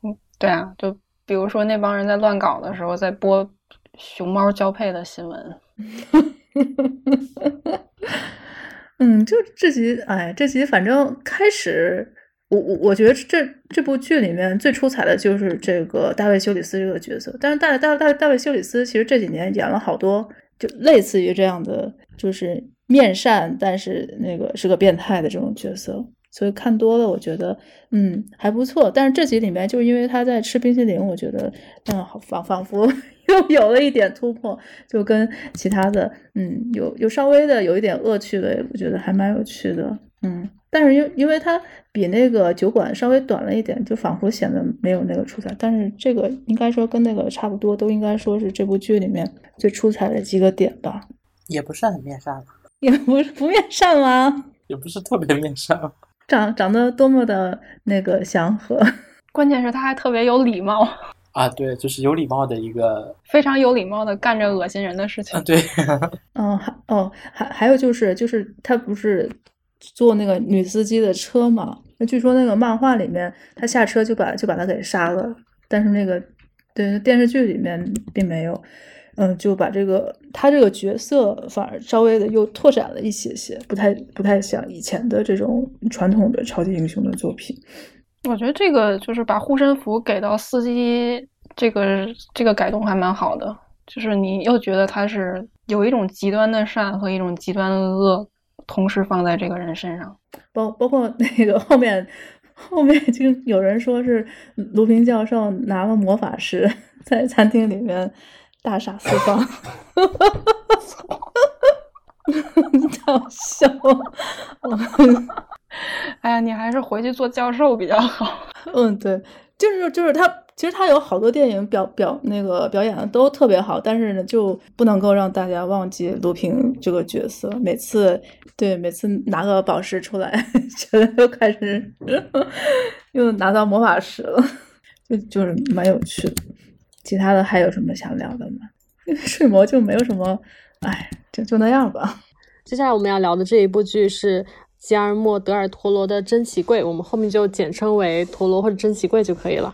嗯，对啊，就比如说那帮人在乱搞的时候，在播熊猫交配的新闻。嗯，就这集，哎，这集反正开始，我我我觉得这这部剧里面最出彩的就是这个大卫休里斯这个角色。但是大大大大卫休里斯其实这几年演了好多，就类似于这样的，就是面善但是那个是个变态的这种角色。所以看多了，我觉得嗯还不错。但是这集里面，就是因为他在吃冰淇淋，我觉得嗯仿仿佛 又有了一点突破，就跟其他的嗯有有稍微的有一点恶趣味，我觉得还蛮有趣的。嗯，但是因因为它比那个酒馆稍微短了一点，就仿佛显得没有那个出彩。但是这个应该说跟那个差不多，都应该说是这部剧里面最出彩的几个点吧。也不是很面善吧？也不是不面善吗？也不是特别面善。长长得多么的那个祥和，关键是他还特别有礼貌啊！对，就是有礼貌的一个，非常有礼貌的干着恶心人的事情。对，嗯，还哦，还还有就是，就是他不是坐那个女司机的车嘛？那据说那个漫画里面，他下车就把就把他给杀了，但是那个对电视剧里面并没有。嗯，就把这个他这个角色反而稍微的又拓展了一些些，不太不太像以前的这种传统的超级英雄的作品。我觉得这个就是把护身符给到司机，这个这个改动还蛮好的。就是你又觉得他是有一种极端的善和一种极端的恶同时放在这个人身上。包包括那个后面后面就有人说是卢平教授拿了魔法师在餐厅里面大杀四方，好笑。哎呀，你还是回去做教授比较好。嗯，对，就是就是他，其实他有好多电影表表那个表演的都特别好，但是呢，就不能够让大家忘记卢平这个角色。每次对每次拿个宝石出来，觉得又开始 又拿到魔法石了，就就是蛮有趣的。其他的还有什么想聊的吗？因 为睡魔就没有什么，哎，就就那样吧。接下来我们要聊的这一部剧是。吉尔莫·德尔·陀罗的《珍奇柜》，我们后面就简称为陀螺或者珍奇柜就可以了。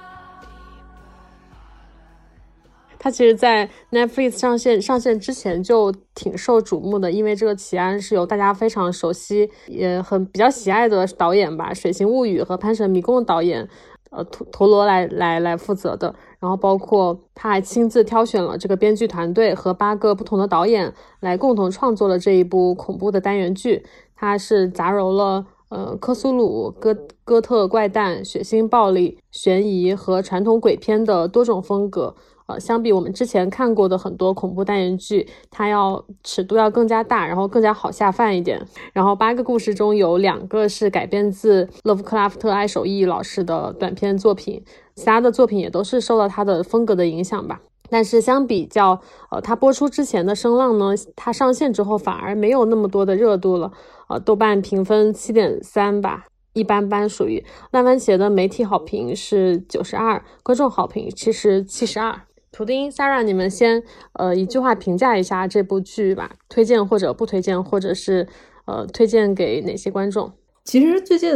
它其实，在 Netflix 上线上线之前就挺受瞩目的，因为这个奇案是由大家非常熟悉也很比较喜爱的导演吧，《水形物语》和《潘神迷宫》的导演，呃，陀陀螺来来来负责的。然后包括他还亲自挑选了这个编剧团队和八个不同的导演来共同创作了这一部恐怖的单元剧。它是杂糅了呃科苏鲁、哥哥特怪诞、血腥暴力、悬疑和传统鬼片的多种风格。相比我们之前看过的很多恐怖单元剧，它要尺度要更加大，然后更加好下饭一点。然后八个故事中有两个是改编自勒夫克拉夫特·爱手艺老师的短篇作品，其他的作品也都是受到他的风格的影响吧。但是相比较，呃，它播出之前的声浪呢，它上线之后反而没有那么多的热度了。呃，豆瓣评分七点三吧，一般般，属于烂番茄的媒体好评是九十二，观众好评其实七十二。图丁、Sarah，你们先呃一句话评价一下这部剧吧，推荐或者不推荐，或者是呃推荐给哪些观众？其实最近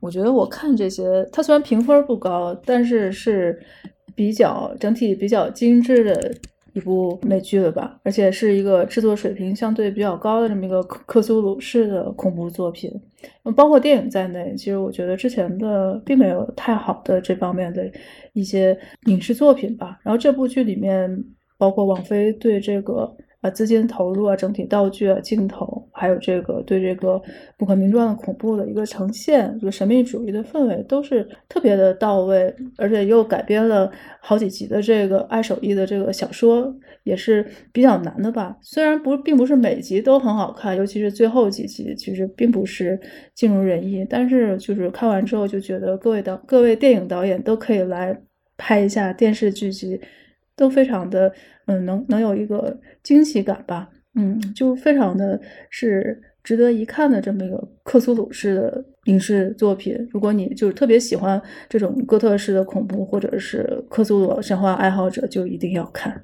我觉得我看这些，它虽然评分不高，但是是比较整体比较精致的。一部美剧了吧，而且是一个制作水平相对比较高的这么一个克苏鲁式的恐怖作品，包括电影在内，其实我觉得之前的并没有太好的这方面的一些影视作品吧。然后这部剧里面，包括王菲对这个。啊，资金投入啊，整体道具啊，镜头，还有这个对这个不可名状的恐怖的一个呈现，这个神秘主义的氛围都是特别的到位，而且又改编了好几集的这个爱手艺的这个小说，也是比较难的吧。虽然不并不是每集都很好看，尤其是最后几集，其实并不是尽如人意，但是就是看完之后就觉得各位导各位电影导演都可以来拍一下电视剧集。都非常的，嗯，能能有一个惊喜感吧，嗯，就非常的是值得一看的这么一个克苏鲁式的影视作品。如果你就是特别喜欢这种哥特式的恐怖，或者是克苏鲁神话爱好者，就一定要看。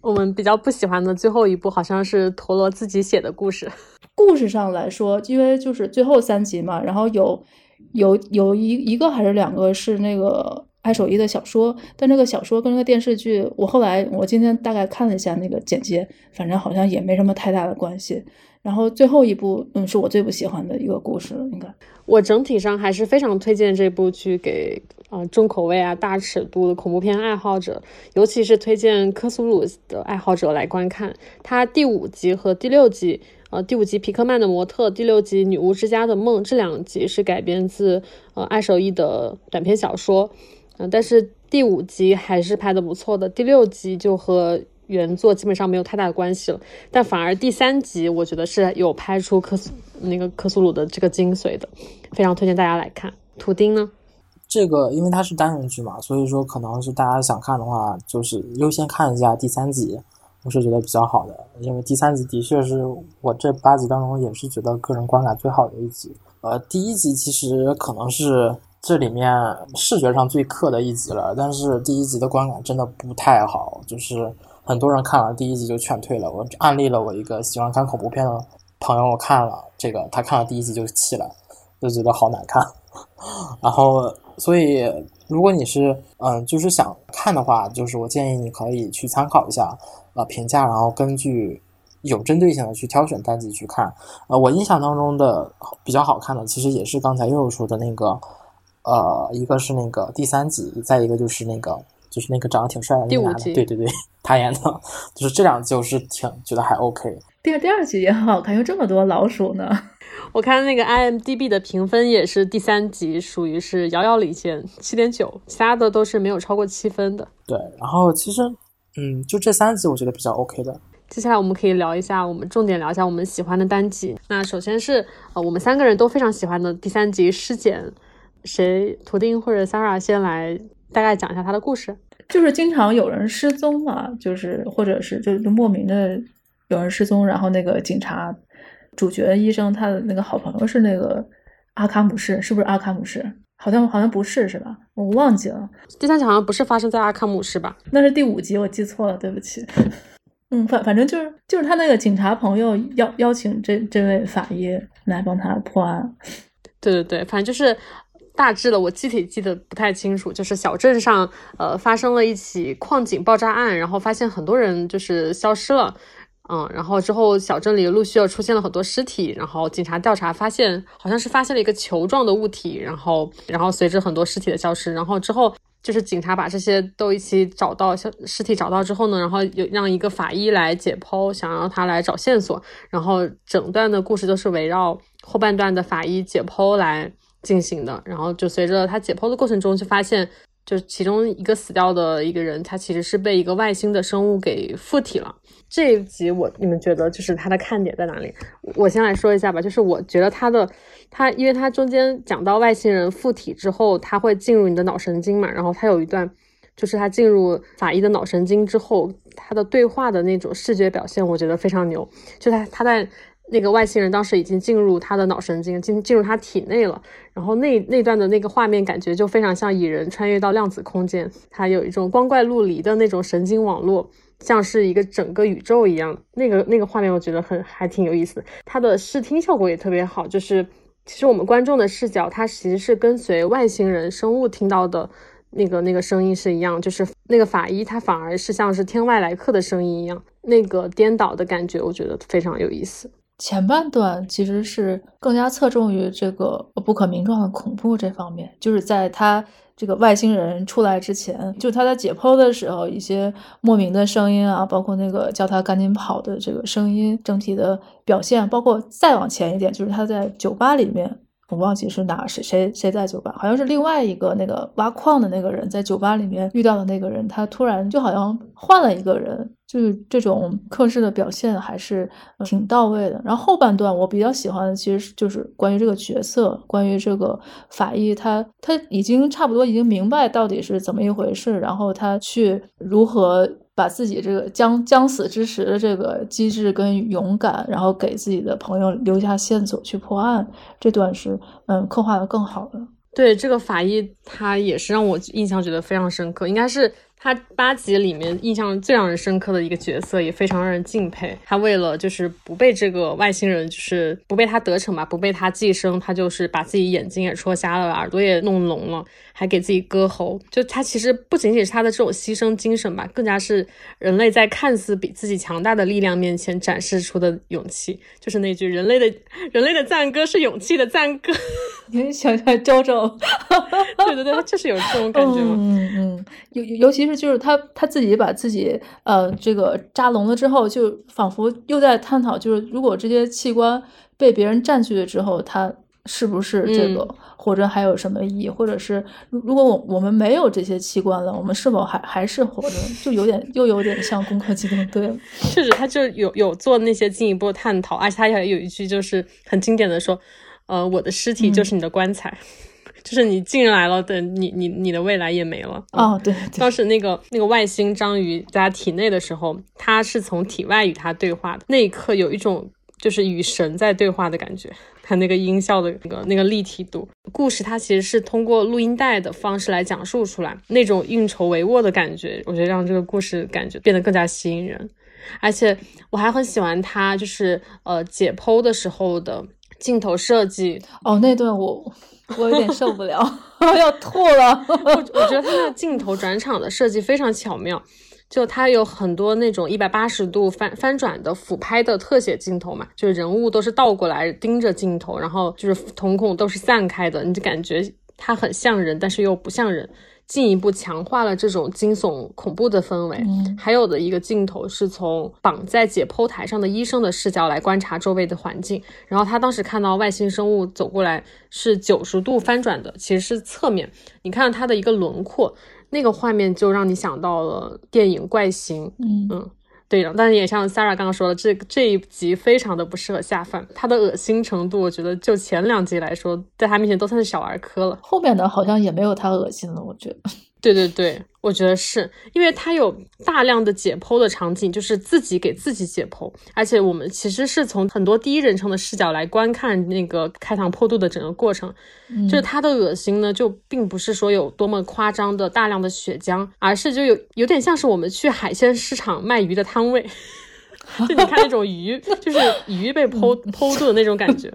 我们比较不喜欢的最后一部好像是陀螺自己写的故事。故事上来说，因为就是最后三集嘛，然后有有有一一个还是两个是那个。爱手艺的小说，但这个小说跟这个电视剧，我后来我今天大概看了一下那个简介，反正好像也没什么太大的关系。然后最后一部，嗯，是我最不喜欢的一个故事，应该。我整体上还是非常推荐这部剧给啊重口味啊大尺度的恐怖片爱好者，尤其是推荐科苏鲁的爱好者来观看。它第五集和第六集，呃，第五集皮克曼的模特，第六集女巫之家的梦，这两集是改编自呃爱手艺的短篇小说。嗯，但是第五集还是拍的不错的，第六集就和原作基本上没有太大的关系了。但反而第三集，我觉得是有拍出科苏那个科苏鲁的这个精髓的，非常推荐大家来看。图钉呢？这个因为它是单人剧嘛，所以说可能是大家想看的话，就是优先看一下第三集，我是觉得比较好的。因为第三集的确是我这八集当中也是觉得个人观感最好的一集。呃，第一集其实可能是这里面视觉上最克的一集了，但是第一集的观感真的不太好，就是很多人看了第一集就劝退了。我案例了我一个喜欢看恐怖片的朋友，我看了这个，他看了第一集就气了，就觉得好难看。然后，所以如果你是嗯，就是想看的话，就是我建议你可以去参考一下呃评价，然后根据有针对性的去挑选单集去看。呃，我印象当中的比较好看的，其实也是刚才悠悠说的那个，呃，一个是那个第三集，再一个就是那个就是那个长得挺帅的那个男的，对对对，他演的，就是这两集我是挺觉得还 OK。第二第二集也很好看，有这么多老鼠呢。我看那个 IMDB 的评分也是第三集，属于是遥遥领先，七点九，其他的都是没有超过七分的。对，然后其实，嗯，就这三集我觉得比较 OK 的。接下来我们可以聊一下，我们重点聊一下我们喜欢的单集。那首先是呃，我们三个人都非常喜欢的第三集尸检，谁图钉或者 Sarah 先来大概讲一下他的故事？就是经常有人失踪嘛，就是或者是就就莫名的有人失踪，然后那个警察。主角医生他的那个好朋友是那个阿卡姆市，是不是阿卡姆市？好像好像不是，是吧？我忘记了。第三集好像不是发生在阿卡姆市吧？那是第五集，我记错了，对不起。嗯，反反正就是就是他那个警察朋友邀邀请这这位法医来帮他破案。对对对，反正就是大致的，我具体记得不太清楚。就是小镇上呃发生了一起矿井爆炸案，然后发现很多人就是消失了。嗯，然后之后小镇里陆续又出现了很多尸体，然后警察调查发现，好像是发现了一个球状的物体，然后然后随着很多尸体的消失，然后之后就是警察把这些都一起找到，尸体找到之后呢，然后有让一个法医来解剖，想让他来找线索，然后整段的故事都是围绕后半段的法医解剖来进行的，然后就随着他解剖的过程中，就发现。就是其中一个死掉的一个人，他其实是被一个外星的生物给附体了。这一集我你们觉得就是它的看点在哪里？我先来说一下吧。就是我觉得它的，它因为它中间讲到外星人附体之后，他会进入你的脑神经嘛。然后他有一段，就是他进入法医的脑神经之后，他的对话的那种视觉表现，我觉得非常牛。就他他在。那个外星人当时已经进入他的脑神经，进进入他体内了。然后那那段的那个画面感觉就非常像蚁人穿越到量子空间，它有一种光怪陆离的那种神经网络，像是一个整个宇宙一样。那个那个画面我觉得很还挺有意思。它的视听效果也特别好，就是其实我们观众的视角，它其实是跟随外星人生物听到的那个那个声音是一样，就是那个法医他反而是像是天外来客的声音一样，那个颠倒的感觉我觉得非常有意思。前半段其实是更加侧重于这个不可名状的恐怖这方面，就是在他这个外星人出来之前，就他在解剖的时候，一些莫名的声音啊，包括那个叫他赶紧跑的这个声音，整体的表现，包括再往前一点，就是他在酒吧里面。我忘记是哪谁谁谁在酒吧，好像是另外一个那个挖矿的那个人在酒吧里面遇到的那个人，他突然就好像换了一个人，就是这种克制的表现还是挺到位的。然后后半段我比较喜欢的其实就是关于这个角色，关于这个法医，他他已经差不多已经明白到底是怎么一回事，然后他去如何。把自己这个将将死之时的这个机智跟勇敢，然后给自己的朋友留下线索去破案，这段是嗯刻画的更好的。对这个法医，他也是让我印象觉得非常深刻，应该是。他八集里面印象最让人深刻的一个角色，也非常让人敬佩。他为了就是不被这个外星人，就是不被他得逞吧，不被他寄生，他就是把自己眼睛也戳瞎了，耳朵也弄聋了，还给自己割喉。就他其实不仅仅是他的这种牺牲精神吧，更加是人类在看似比自己强大的力量面前展示出的勇气。就是那句人类的人类的赞歌是勇气的赞歌。你想想周周，对对 就是有这种感觉嘛？嗯嗯，尤尤其是。就是他他自己把自己呃这个扎聋了之后，就仿佛又在探讨，就是如果这些器官被别人占据了之后，他是不是这个，活着还有什么意义，或者是如果我我们没有这些器官了，我们是否还还是活着？就有点又有点像《攻壳机动队》。确实，他就有有做那些进一步探讨，而且他也有一句就是很经典的说，呃，我的尸体就是你的棺材。就是你进来了，等你你你的未来也没了。哦，对，当时那个那个外星章鱼在他体内的时候，他是从体外与他对话的，那一刻有一种就是与神在对话的感觉。他那个音效的那个那个立体度，故事它其实是通过录音带的方式来讲述出来，那种运筹帷幄的感觉，我觉得让这个故事感觉变得更加吸引人。而且我还很喜欢他就是呃解剖的时候的镜头设计。哦，那段我。我有点受不了，我要吐了。我我觉得他的镜头转场的设计非常巧妙，就他有很多那种一百八十度翻翻转的俯拍的特写镜头嘛，就是人物都是倒过来盯着镜头，然后就是瞳孔都是散开的，你就感觉他很像人，但是又不像人。进一步强化了这种惊悚恐怖的氛围。还有的一个镜头是从绑在解剖台上的医生的视角来观察周围的环境，然后他当时看到外星生物走过来是九十度翻转的，其实是侧面。你看到它的一个轮廓，那个画面就让你想到了电影《怪形》。嗯嗯。对的，但是也像 Sarah 刚刚说的，这这一集非常的不适合下饭，它的恶心程度，我觉得就前两集来说，在他面前都算是小儿科了。后面的好像也没有他恶心了，我觉得。对对对，我觉得是因为它有大量的解剖的场景，就是自己给自己解剖，而且我们其实是从很多第一人称的视角来观看那个开膛破肚的整个过程。就是它的恶心呢，就并不是说有多么夸张的大量的血浆，而是就有有点像是我们去海鲜市场卖鱼的摊位，就你看那种鱼，就是鱼被剖剖肚的那种感觉。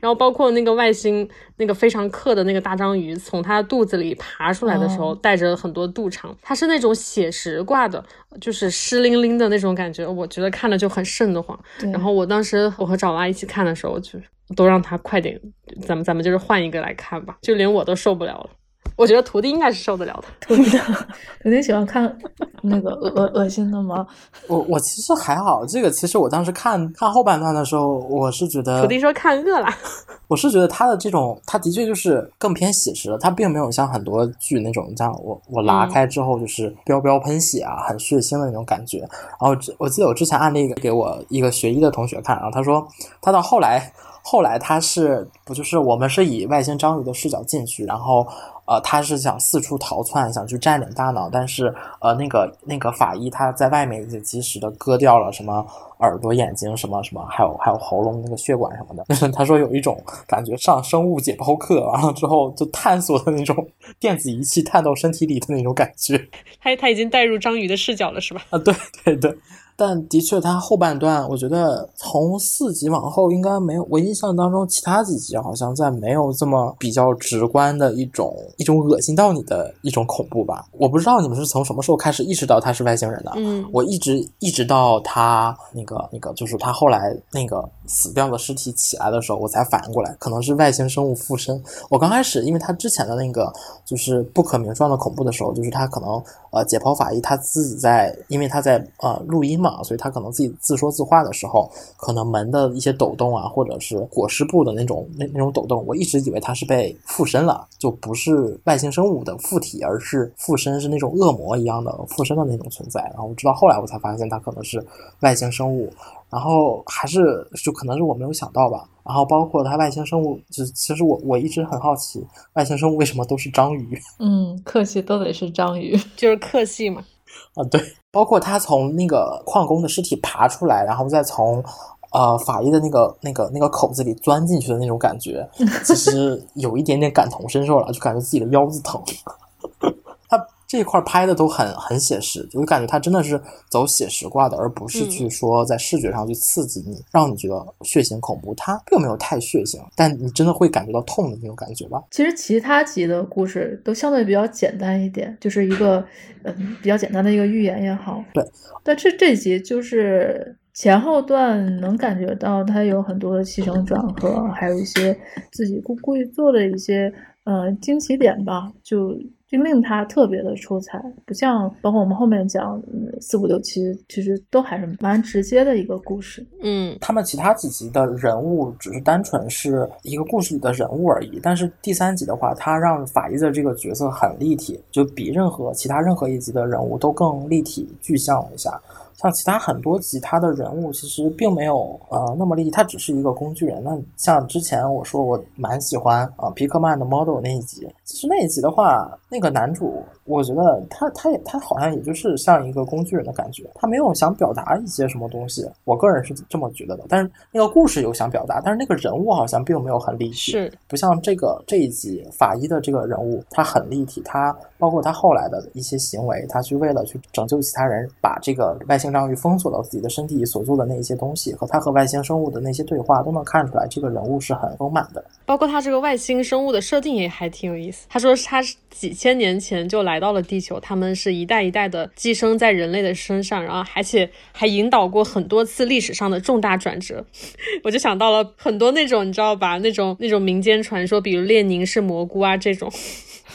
然后包括那个外星那个非常克的那个大章鱼从它肚子里爬出来的时候，带着很多肚肠，它是那种写实挂的，就是湿淋淋的那种感觉，我觉得看了就很瘆得慌。然后我当时我和爪哇一起看的时候，就都让他快点，咱们咱们就是换一个来看吧，就连我都受不了了。我觉得徒弟应该是受得了的。徒弟，徒弟喜欢看那个恶恶心的吗？我我其实还好，这个其实我当时看看后半段的时候，我是觉得徒弟说看饿了。我是觉得他的这种，他的确就是更偏写实的，他并没有像很多剧那种，像我我拉开之后就是飙飙喷血啊，很血腥的那种感觉。然后我记得我之前案例给我一个学医的同学看，然后他说他到后来后来他是不就是我们是以外星章鱼的视角进去，然后。呃，他是想四处逃窜，想去占领大脑，但是呃，那个那个法医他在外面也及时的割掉了什么耳朵、眼睛什么什么，还有还有喉咙那个血管什么的。他说有一种感觉上生物解剖课完了之后就探索的那种电子仪器探到身体里的那种感觉。他他已经带入章鱼的视角了，是吧？啊，对对对。但的确，它后半段，我觉得从四集往后应该没有。我印象当中，其他几集好像在没有这么比较直观的一种一种恶心到你的一种恐怖吧。我不知道你们是从什么时候开始意识到他是外星人的。嗯，我一直一直到他那个那个，就是他后来那个死掉的尸体起来的时候，我才反应过来，可能是外星生物附身。我刚开始，因为他之前的那个就是不可名状的恐怖的时候，就是他可能呃解剖法医他自己在，因为他在呃录音嘛。啊，所以他可能自己自说自话的时候，可能门的一些抖动啊，或者是裹尸布的那种那那种抖动，我一直以为他是被附身了，就不是外星生物的附体，而是附身，是那种恶魔一样的附身的那种存在。然后直到后来我才发现他可能是外星生物，然后还是就可能是我没有想到吧。然后包括他外星生物，就其实我我一直很好奇，外星生物为什么都是章鱼？嗯，客气都得是章鱼，就是客气嘛。啊，对，包括他从那个矿工的尸体爬出来，然后再从呃法医的那个那个那个口子里钻进去的那种感觉，其实有一点点感同身受了，就感觉自己的腰子疼。这一块拍的都很很写实，就感觉他真的是走写实挂的，而不是去说在视觉上去刺激你，让你觉得血腥恐怖。它并没有太血腥，但你真的会感觉到痛的那种感觉吧？其实其他集的故事都相对比较简单一点，就是一个嗯比较简单的一个寓言也好。对，但这这集就是前后段能感觉到它有很多的起承转合，还有一些自己故故意做的一些呃惊奇点吧，就。就令他特别的出彩，不像包括我们后面讲四五六七，其实都还是蛮直接的一个故事。嗯，他们其他几集的人物只是单纯是一个故事里的人物而已，但是第三集的话，他让法医的这个角色很立体，就比任何其他任何一集的人物都更立体具象了一下。像其他很多集，他的人物其实并没有呃那么立体，他只是一个工具人。那像之前我说我蛮喜欢啊皮克曼的 Model 那一集，其实那一集的话，那个男主我觉得他他也他好像也就是像一个工具人的感觉，他没有想表达一些什么东西。我个人是这么觉得的。但是那个故事有想表达，但是那个人物好像并没有很立体，是不像这个这一集法医的这个人物，他很立体，他包括他后来的一些行为，他去为了去拯救其他人，把这个外星。章鱼封锁到自己的身体所做的那一些东西，和他和外星生物的那些对话，都能看出来这个人物是很丰满的。包括他这个外星生物的设定也还挺有意思。他说他几千年前就来到了地球，他们是一代一代的寄生在人类的身上，然后而且还引导过很多次历史上的重大转折。我就想到了很多那种你知道吧，那种那种民间传说，比如列宁是蘑菇啊这种。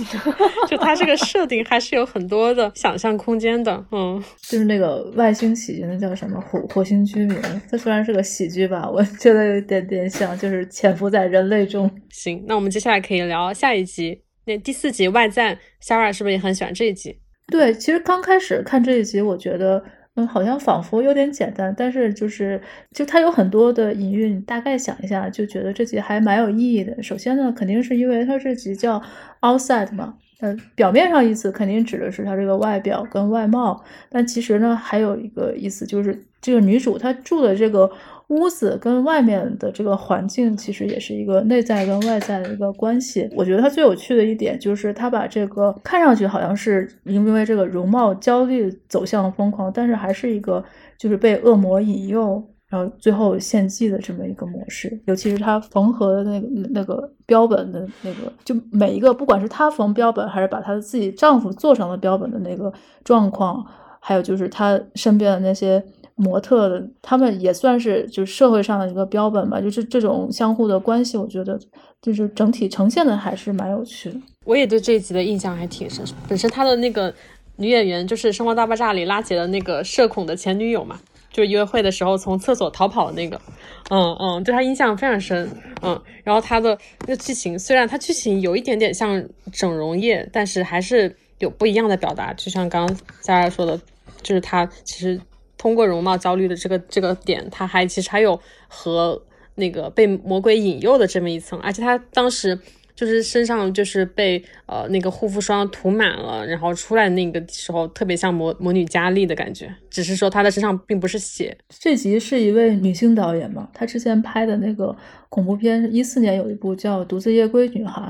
就它这个设定还是有很多的想象空间的，嗯，就是那个外星喜剧，那叫什么火火星居民？它虽然是个喜剧吧，我觉得有点点像，就是潜伏在人类中。行，那我们接下来可以聊下一集，那第四集外赞，Sarah 是不是也很喜欢这一集？对，其实刚开始看这一集，我觉得。嗯，好像仿佛有点简单，但是就是就它有很多的隐喻，你大概想一下就觉得这集还蛮有意义的。首先呢，肯定是因为它这集叫 outside 嘛，嗯，表面上意思肯定指的是它这个外表跟外貌，但其实呢还有一个意思就是这个女主她住的这个。屋子跟外面的这个环境其实也是一个内在跟外在的一个关系。我觉得它最有趣的一点就是它把这个看上去好像是因为这个容貌焦虑走向疯狂，但是还是一个就是被恶魔引诱，然后最后献祭的这么一个模式。尤其是她缝合的那个那个标本的那个，就每一个不管是她缝标本还是把她自己丈夫做成了标本的那个状况，还有就是她身边的那些。模特的，他们也算是就是社会上的一个标本吧，就是这种相互的关系，我觉得就是整体呈现的还是蛮有趣的。我也对这一集的印象还挺深，本身他的那个女演员就是《生活大爆炸》里拉杰的那个社恐的前女友嘛，就是约会的时候从厕所逃跑的那个，嗯嗯，对他印象非常深，嗯，然后他的那剧情虽然他剧情有一点点像整容液，但是还是有不一样的表达，就像刚刚佳佳说的，就是他其实。通过容貌焦虑的这个这个点，他还其实还有和那个被魔鬼引诱的这么一层，而且他当时就是身上就是被呃那个护肤霜涂满了，然后出来那个时候特别像魔魔女佳丽的感觉，只是说她的身上并不是血。这集是一位女性导演嘛？她之前拍的那个恐怖片，一四年有一部叫《独自夜归女孩》。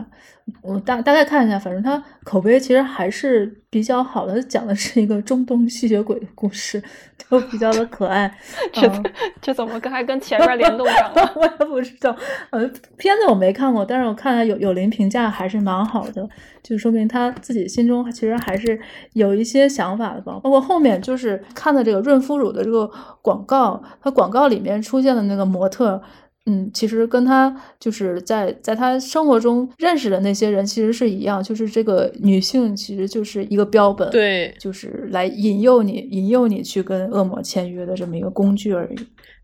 我大大概看一下，反正它口碑其实还是比较好的，讲的是一个中东吸血鬼的故事，都比较的可爱。这这怎么跟还跟前面联动上了？我也不知道。呃，片子我没看过，但是我看了有有林评价还是蛮好的，就说明他自己心中其实还是有一些想法的吧。包括后面就是看的这个润肤乳的这个广告，它广告里面出现的那个模特。嗯，其实跟他就是在在他生活中认识的那些人其实是一样，就是这个女性其实就是一个标本，对，就是来引诱你、引诱你去跟恶魔签约的这么一个工具而已。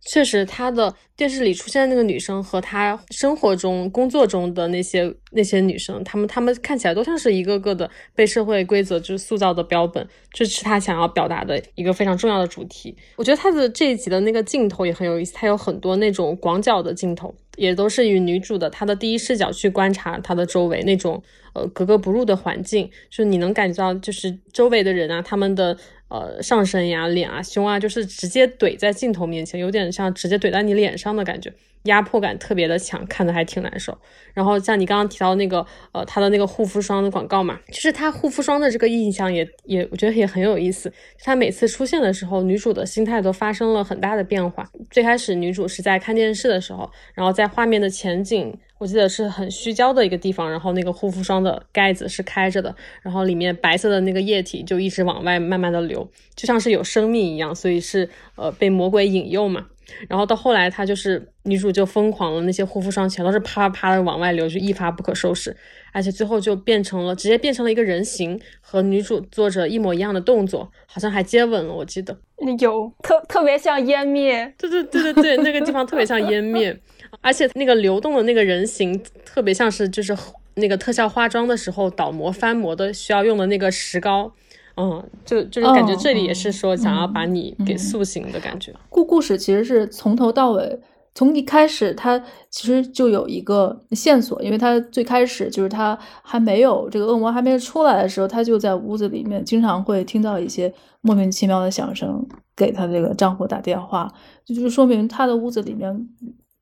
确实，他的电视里出现的那个女生和他生活中、工作中的那些那些女生，她们她们看起来都像是一个个的被社会规则就塑造的标本，这是他想要表达的一个非常重要的主题。我觉得他的这一集的那个镜头也很有意思，他有很多那种广角的镜头，也都是与女主的她的第一视角去观察她的周围那种呃格格不入的环境，就你能感觉到就是周围的人啊，他们的。呃，上身呀、脸啊、胸啊，就是直接怼在镜头面前，有点像直接怼在你脸上的感觉，压迫感特别的强，看的还挺难受。然后像你刚刚提到那个，呃，他的那个护肤霜的广告嘛，其实他护肤霜的这个印象也也，我觉得也很有意思。他每次出现的时候，女主的心态都发生了很大的变化。最开始女主是在看电视的时候，然后在画面的前景。我记得是很虚焦的一个地方，然后那个护肤霜的盖子是开着的，然后里面白色的那个液体就一直往外慢慢的流，就像是有生命一样，所以是呃被魔鬼引诱嘛。然后到后来，她就是女主就疯狂了，那些护肤霜全都是啪啪啪的往外流，就一发不可收拾，而且最后就变成了直接变成了一个人形，和女主做着一模一样的动作，好像还接吻了，我记得。有特特别像湮灭，对对对对对，那个地方特别像湮灭，而且那个流动的那个人形特别像是就是那个特效化妆的时候倒模翻模的需要用的那个石膏。嗯，就就是感觉这里也是说想要把你给塑形的感觉。故故事其实是从头到尾，从一开始他其实就有一个线索，因为他最开始就是他还没有这个恶魔还没有出来的时候，他就在屋子里面经常会听到一些莫名其妙的响声，给他这个丈夫打电话，就就是说明他的屋子里面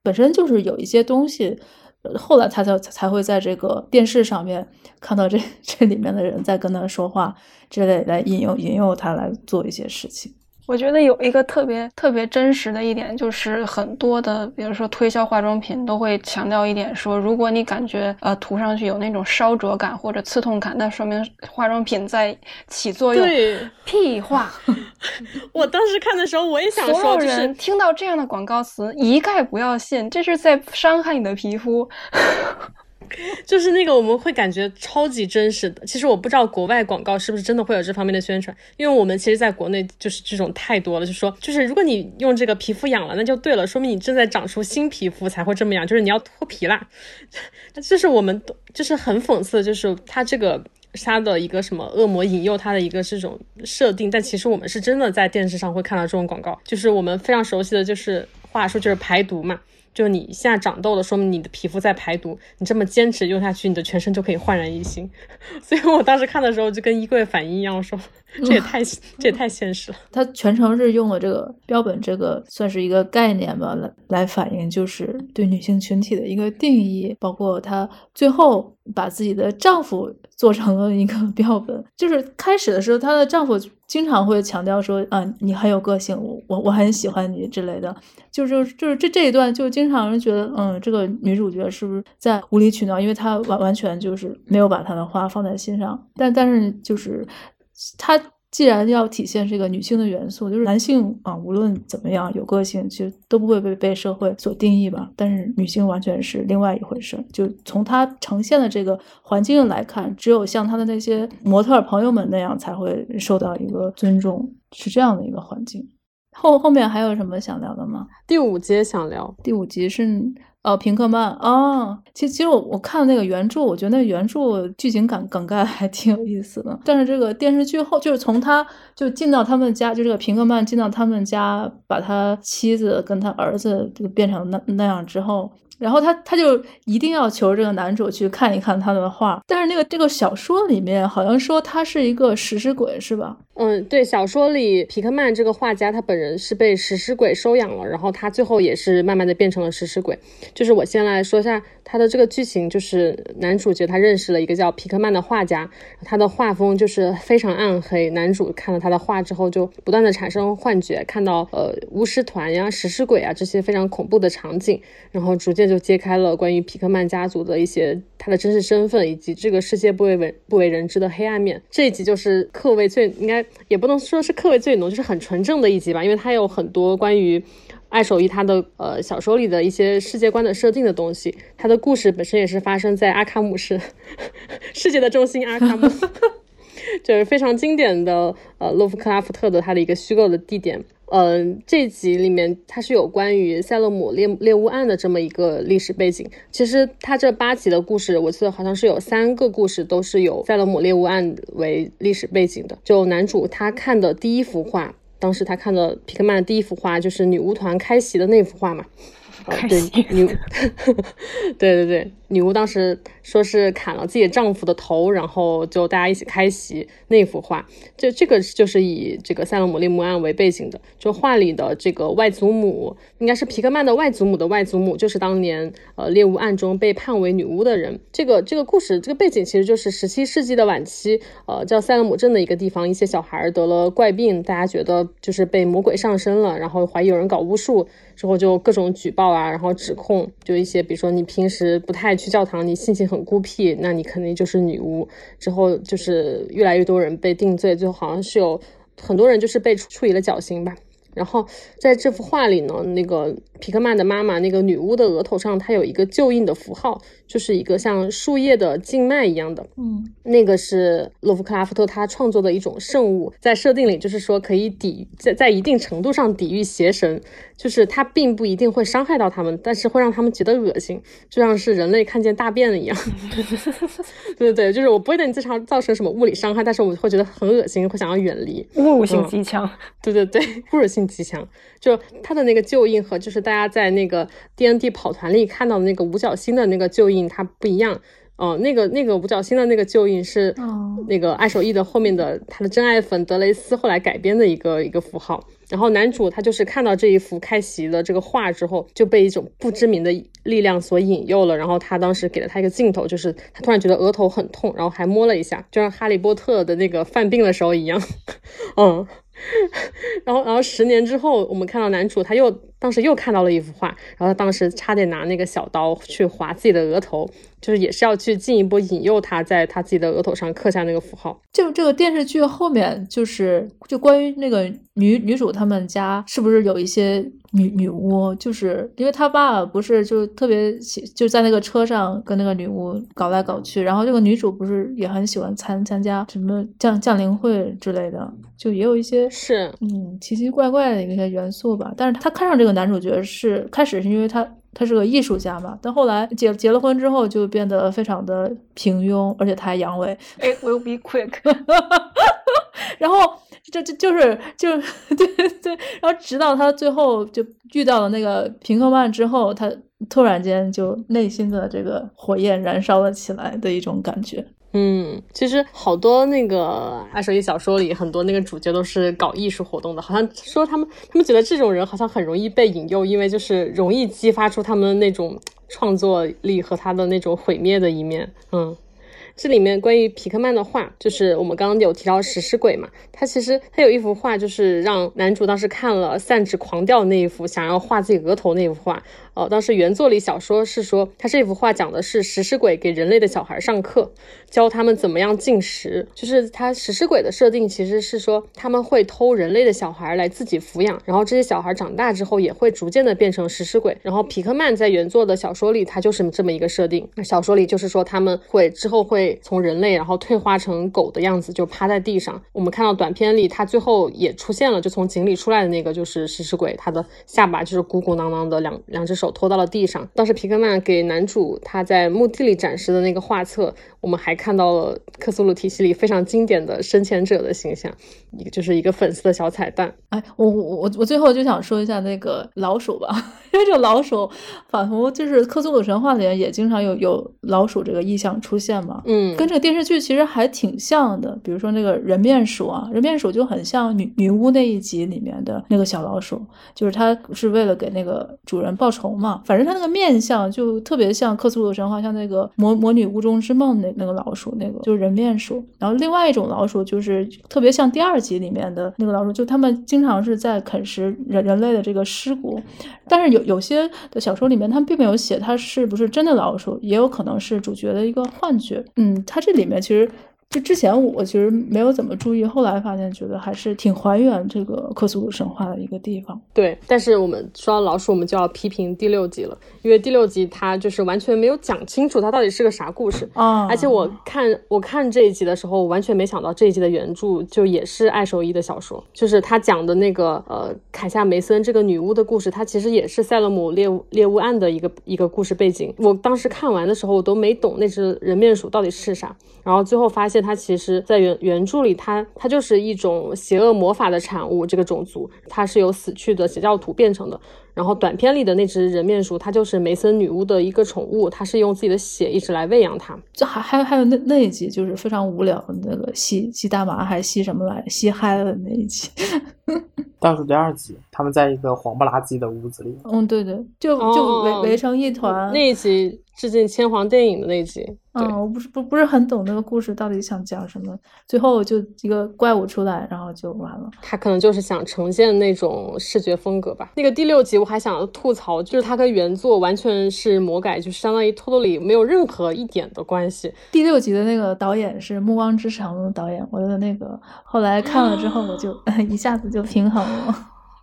本身就是有一些东西。后来他才才会在这个电视上面看到这 这里面的人在跟他说话之类，来引诱引诱他来做一些事情。我觉得有一个特别特别真实的一点，就是很多的，比如说推销化妆品都会强调一点，说如果你感觉呃涂上去有那种烧灼感或者刺痛感，那说明化妆品在起作用。对，屁话！我当时看的时候，我也想说，所有人听到这样的广告词一概不要信，这是在伤害你的皮肤。就是那个我们会感觉超级真实的。其实我不知道国外广告是不是真的会有这方面的宣传，因为我们其实在国内就是这种太多了，就说就是如果你用这个皮肤养了，那就对了，说明你正在长出新皮肤才会这么养，就是你要脱皮啦。就是我们就是很讽刺，就是它这个他的一个什么恶魔引诱他的一个这种设定，但其实我们是真的在电视上会看到这种广告，就是我们非常熟悉的就是话说就是排毒嘛。就你现在长痘了，说明你的皮肤在排毒。你这么坚持用下去，你的全身就可以焕然一新。所以我当时看的时候就跟衣柜反应一样，我说 这也太这也太现实了。它全程是用了这个标本，这个算是一个概念吧，来来反映就是对女性群体的一个定义，包括她最后把自己的丈夫做成了一个 标本。就是开始的时候，她的丈夫。经常会强调说，啊，你很有个性，我我我很喜欢你之类的，就是就是这这一段就经常人觉得，嗯，这个女主角是不是在无理取闹？因为她完完全就是没有把她的话放在心上，但但是就是她。既然要体现这个女性的元素，就是男性啊，无论怎么样有个性，其实都不会被被社会所定义吧。但是女性完全是另外一回事。就从她呈现的这个环境来看，只有像她的那些模特朋友们那样才会受到一个尊重，是这样的一个环境。后后面还有什么想聊的吗？第五集想聊，第五集是。哦，平克曼哦，其实其实我我看那个原著，我觉得那原著剧情梗梗概还挺有意思的。但是这个电视剧后，就是从他就进到他们家，就这个平克曼进到他们家，把他妻子跟他儿子就变成那那样之后。然后他他就一定要求这个男主去看一看他的画，但是那个这个小说里面好像说他是一个食尸鬼，是吧？嗯，对，小说里皮克曼这个画家他本人是被食尸鬼收养了，然后他最后也是慢慢的变成了食尸鬼。就是我先来说一下他的这个剧情，就是男主角他认识了一个叫皮克曼的画家，他的画风就是非常暗黑。男主看了他的画之后，就不断的产生幻觉，看到呃巫师团呀、食尸鬼啊这些非常恐怖的场景，然后逐渐。就揭开了关于皮克曼家族的一些他的真实身份，以及这个世界不为人不为人知的黑暗面。这一集就是课味最应该也不能说是课味最浓，就是很纯正的一集吧，因为它有很多关于爱手艺他的呃小说里的一些世界观的设定的东西。他的故事本身也是发生在阿卡姆市 世界的中心阿卡姆，就是非常经典的呃洛夫克拉夫特的他的一个虚构的地点。嗯，这集里面它是有关于塞勒姆猎猎巫案的这么一个历史背景。其实它这八集的故事，我记得好像是有三个故事都是有塞勒姆猎巫案为历史背景的。就男主他看的第一幅画，当时他看的皮克曼的第一幅画就是女巫团开席的那幅画嘛。对女，对对对，女巫当时说是砍了自己丈夫的头，然后就大家一起开席那幅画，这这个就是以这个塞勒姆猎巫案为背景的，就画里的这个外祖母应该是皮克曼的外祖母的外祖母，就是当年呃猎巫案中被判为女巫的人。这个这个故事这个背景其实就是十七世纪的晚期，呃叫塞勒姆镇的一个地方，一些小孩得了怪病，大家觉得就是被魔鬼上身了，然后怀疑有人搞巫术，之后就各种举报。啊，然后指控就一些，比如说你平时不太去教堂，你性情很孤僻，那你肯定就是女巫。之后就是越来越多人被定罪，最后好像是有很多人就是被处处以了绞刑吧。然后在这幅画里呢，那个皮克曼的妈妈，那个女巫的额头上，她有一个旧印的符号，就是一个像树叶的静脉一样的。嗯，那个是洛夫克拉夫特他创作的一种圣物，在设定里就是说可以抵在在一定程度上抵御邪神，就是它并不一定会伤害到他们，但是会让他们觉得恶心，就像是人类看见大便了一样。对对对，就是我不会对你造成造成什么物理伤害，但是我会觉得很恶心，会想要远离。侮辱性极强。对对对，侮辱性极强。就他的那个旧印和就是大家在那个 D N D 跑团里看到的那个五角星的那个旧印，它不一样。哦，那个那个五角星的那个旧印是那个爱手艺的后面的他的真爱粉德雷斯后来改编的一个一个符号。然后男主他就是看到这一幅开席的这个画之后，就被一种不知名的力量所引诱了。然后他当时给了他一个镜头，就是他突然觉得额头很痛，然后还摸了一下，就像哈利波特的那个犯病的时候一样。嗯。然后，然后十年之后，我们看到男主他又当时又看到了一幅画，然后他当时差点拿那个小刀去划自己的额头，就是也是要去进一步引诱他在他自己的额头上刻下那个符号。就这个电视剧后面，就是就关于那个女女主他们家是不是有一些女女巫，就是因为他爸不是就特别喜就在那个车上跟那个女巫搞来搞去，然后这个女主不是也很喜欢参参加什么降降临会之类的，就也有一些。是，嗯，奇奇怪怪的一些元素吧。但是他看上这个男主角是开始是因为他他是个艺术家嘛，但后来结结了婚之后就变得非常的平庸，而且他还阳痿。It will be quick。然后就就就是就对对，然后直到他最后就遇到了那个平克曼之后，他突然间就内心的这个火焰燃烧了起来的一种感觉。嗯，其实好多那个爱手艺小说里，很多那个主角都是搞艺术活动的，好像说他们他们觉得这种人好像很容易被引诱，因为就是容易激发出他们那种创作力和他的那种毁灭的一面。嗯。这里面关于皮克曼的画，就是我们刚刚有提到食尸鬼嘛，他其实他有一幅画，就是让男主当时看了散纸狂掉那一幅，想要画自己额头那幅画。哦，当时原作里小说是说，他这幅画讲的是食尸鬼给人类的小孩上课，教他们怎么样进食。就是他食尸鬼的设定其实是说，他们会偷人类的小孩来自己抚养，然后这些小孩长大之后也会逐渐的变成食尸鬼。然后皮克曼在原作的小说里，他就是这么一个设定。小说里就是说他们会之后会。从人类，然后退化成狗的样子，就趴在地上。我们看到短片里，他最后也出现了，就从井里出来的那个就是食尸鬼，他的下巴就是鼓鼓囊囊的，两两只手托到了地上。当时皮克曼给男主他在墓地里展示的那个画册，我们还看到了克苏鲁体系里非常经典的深潜者的形象，一个就是一个粉丝的小彩蛋。哎，我我我我最后就想说一下那个老鼠吧，因为这个老鼠仿佛就是克苏鲁神话里面也经常有有老鼠这个意象出现嘛，嗯。跟这个电视剧其实还挺像的，比如说那个人面鼠啊，人面鼠就很像女女巫那一集里面的那个小老鼠，就是它是为了给那个主人报仇嘛。反正他那个面相就特别像克苏鲁神话，像那个魔魔女屋中之梦那那个老鼠，那个就是人面鼠。然后另外一种老鼠就是特别像第二集里面的那个老鼠，就他们经常是在啃食人人类的这个尸骨。但是有有些的小说里面，他们并没有写它是不是真的老鼠，也有可能是主角的一个幻觉。嗯。它这里面其实。就之前我其实没有怎么注意，后来发现觉得还是挺还原这个克苏鲁神话的一个地方。对，但是我们说到老鼠，我们就要批评第六集了，因为第六集它就是完全没有讲清楚它到底是个啥故事啊！而且我看我看这一集的时候，我完全没想到这一集的原著就也是爱手一的小说，就是他讲的那个呃凯夏梅森这个女巫的故事，它其实也是塞勒姆猎物猎物案的一个一个故事背景。我当时看完的时候，我都没懂那只人面鼠到底是啥，然后最后发现。它其实，在原原著里，它它就是一种邪恶魔法的产物。这个种族，它是由死去的邪教徒变成的。然后短片里的那只人面鼠，它就是梅森女巫的一个宠物，它是用自己的血一直来喂养它。这还还还有那那一集，就是非常无聊的那个吸吸大麻还吸什么来吸嗨了的那一集。倒数第二集。他们在一个黄不拉几的屋子里。嗯，对对，就就围围成一团。那一集致敬千皇电影的那一集。嗯，我不是不不是很懂那个故事到底想讲什么，最后就一个怪物出来，然后就完了。他可能就是想呈现那种视觉风格吧。那个第六集我还想吐槽，就是它跟原作完全是魔改，就相当于托托里没有任何一点的关系。第六集的那个导演是《暮光之城》的导演，我的那个后来看了之后，我就 一下子就平衡了。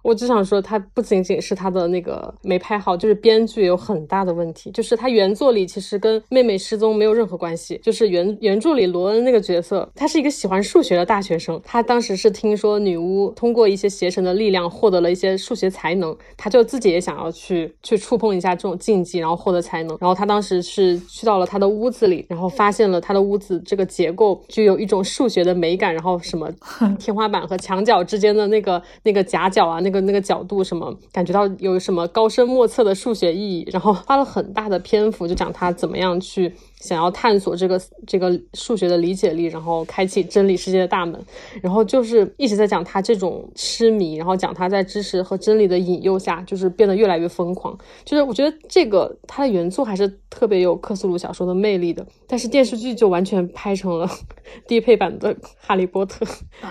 我只想说，他不仅仅是他的那个没拍好，就是编剧有很大的问题。就是他原作里其实跟妹妹失踪没有任何关系。就是原原著里罗恩那个角色，他是一个喜欢数学的大学生。他当时是听说女巫通过一些邪神的力量获得了一些数学才能，他就自己也想要去去触碰一下这种禁忌，然后获得才能。然后他当时是去到了他的屋子里，然后发现了他的屋子这个结构具有一种数学的美感，然后什么 天花板和墙角之间的那个那个夹角啊，那个。那个角度什么，感觉到有什么高深莫测的数学意义，然后花了很大的篇幅就讲他怎么样去。想要探索这个这个数学的理解力，然后开启真理世界的大门，然后就是一直在讲他这种痴迷，然后讲他在知识和真理的引诱下，就是变得越来越疯狂。就是我觉得这个他的原作还是特别有克苏鲁小说的魅力的，但是电视剧就完全拍成了 低配版的哈利波特，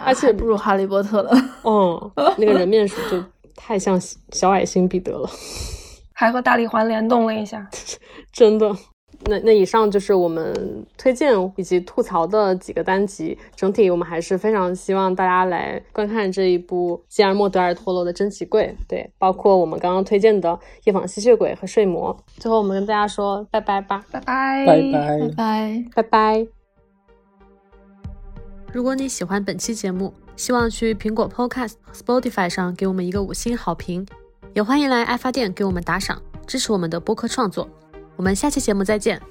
而且不如哈利波特了。嗯，那个人面鼠就太像小矮星彼得了，还和大力环联动了一下，真的。那那以上就是我们推荐以及吐槽的几个单集，整体我们还是非常希望大家来观看这一部吉尔莫·德尔托罗的《珍奇柜》，对，包括我们刚刚推荐的《夜访吸血鬼》和《睡魔》。最后我们跟大家说拜拜吧，拜拜，拜拜，拜拜拜。如果你喜欢本期节目，希望去苹果 Podcast、Spotify 上给我们一个五星好评，也欢迎来爱发电给我们打赏，支持我们的播客创作。我们下期节目再见。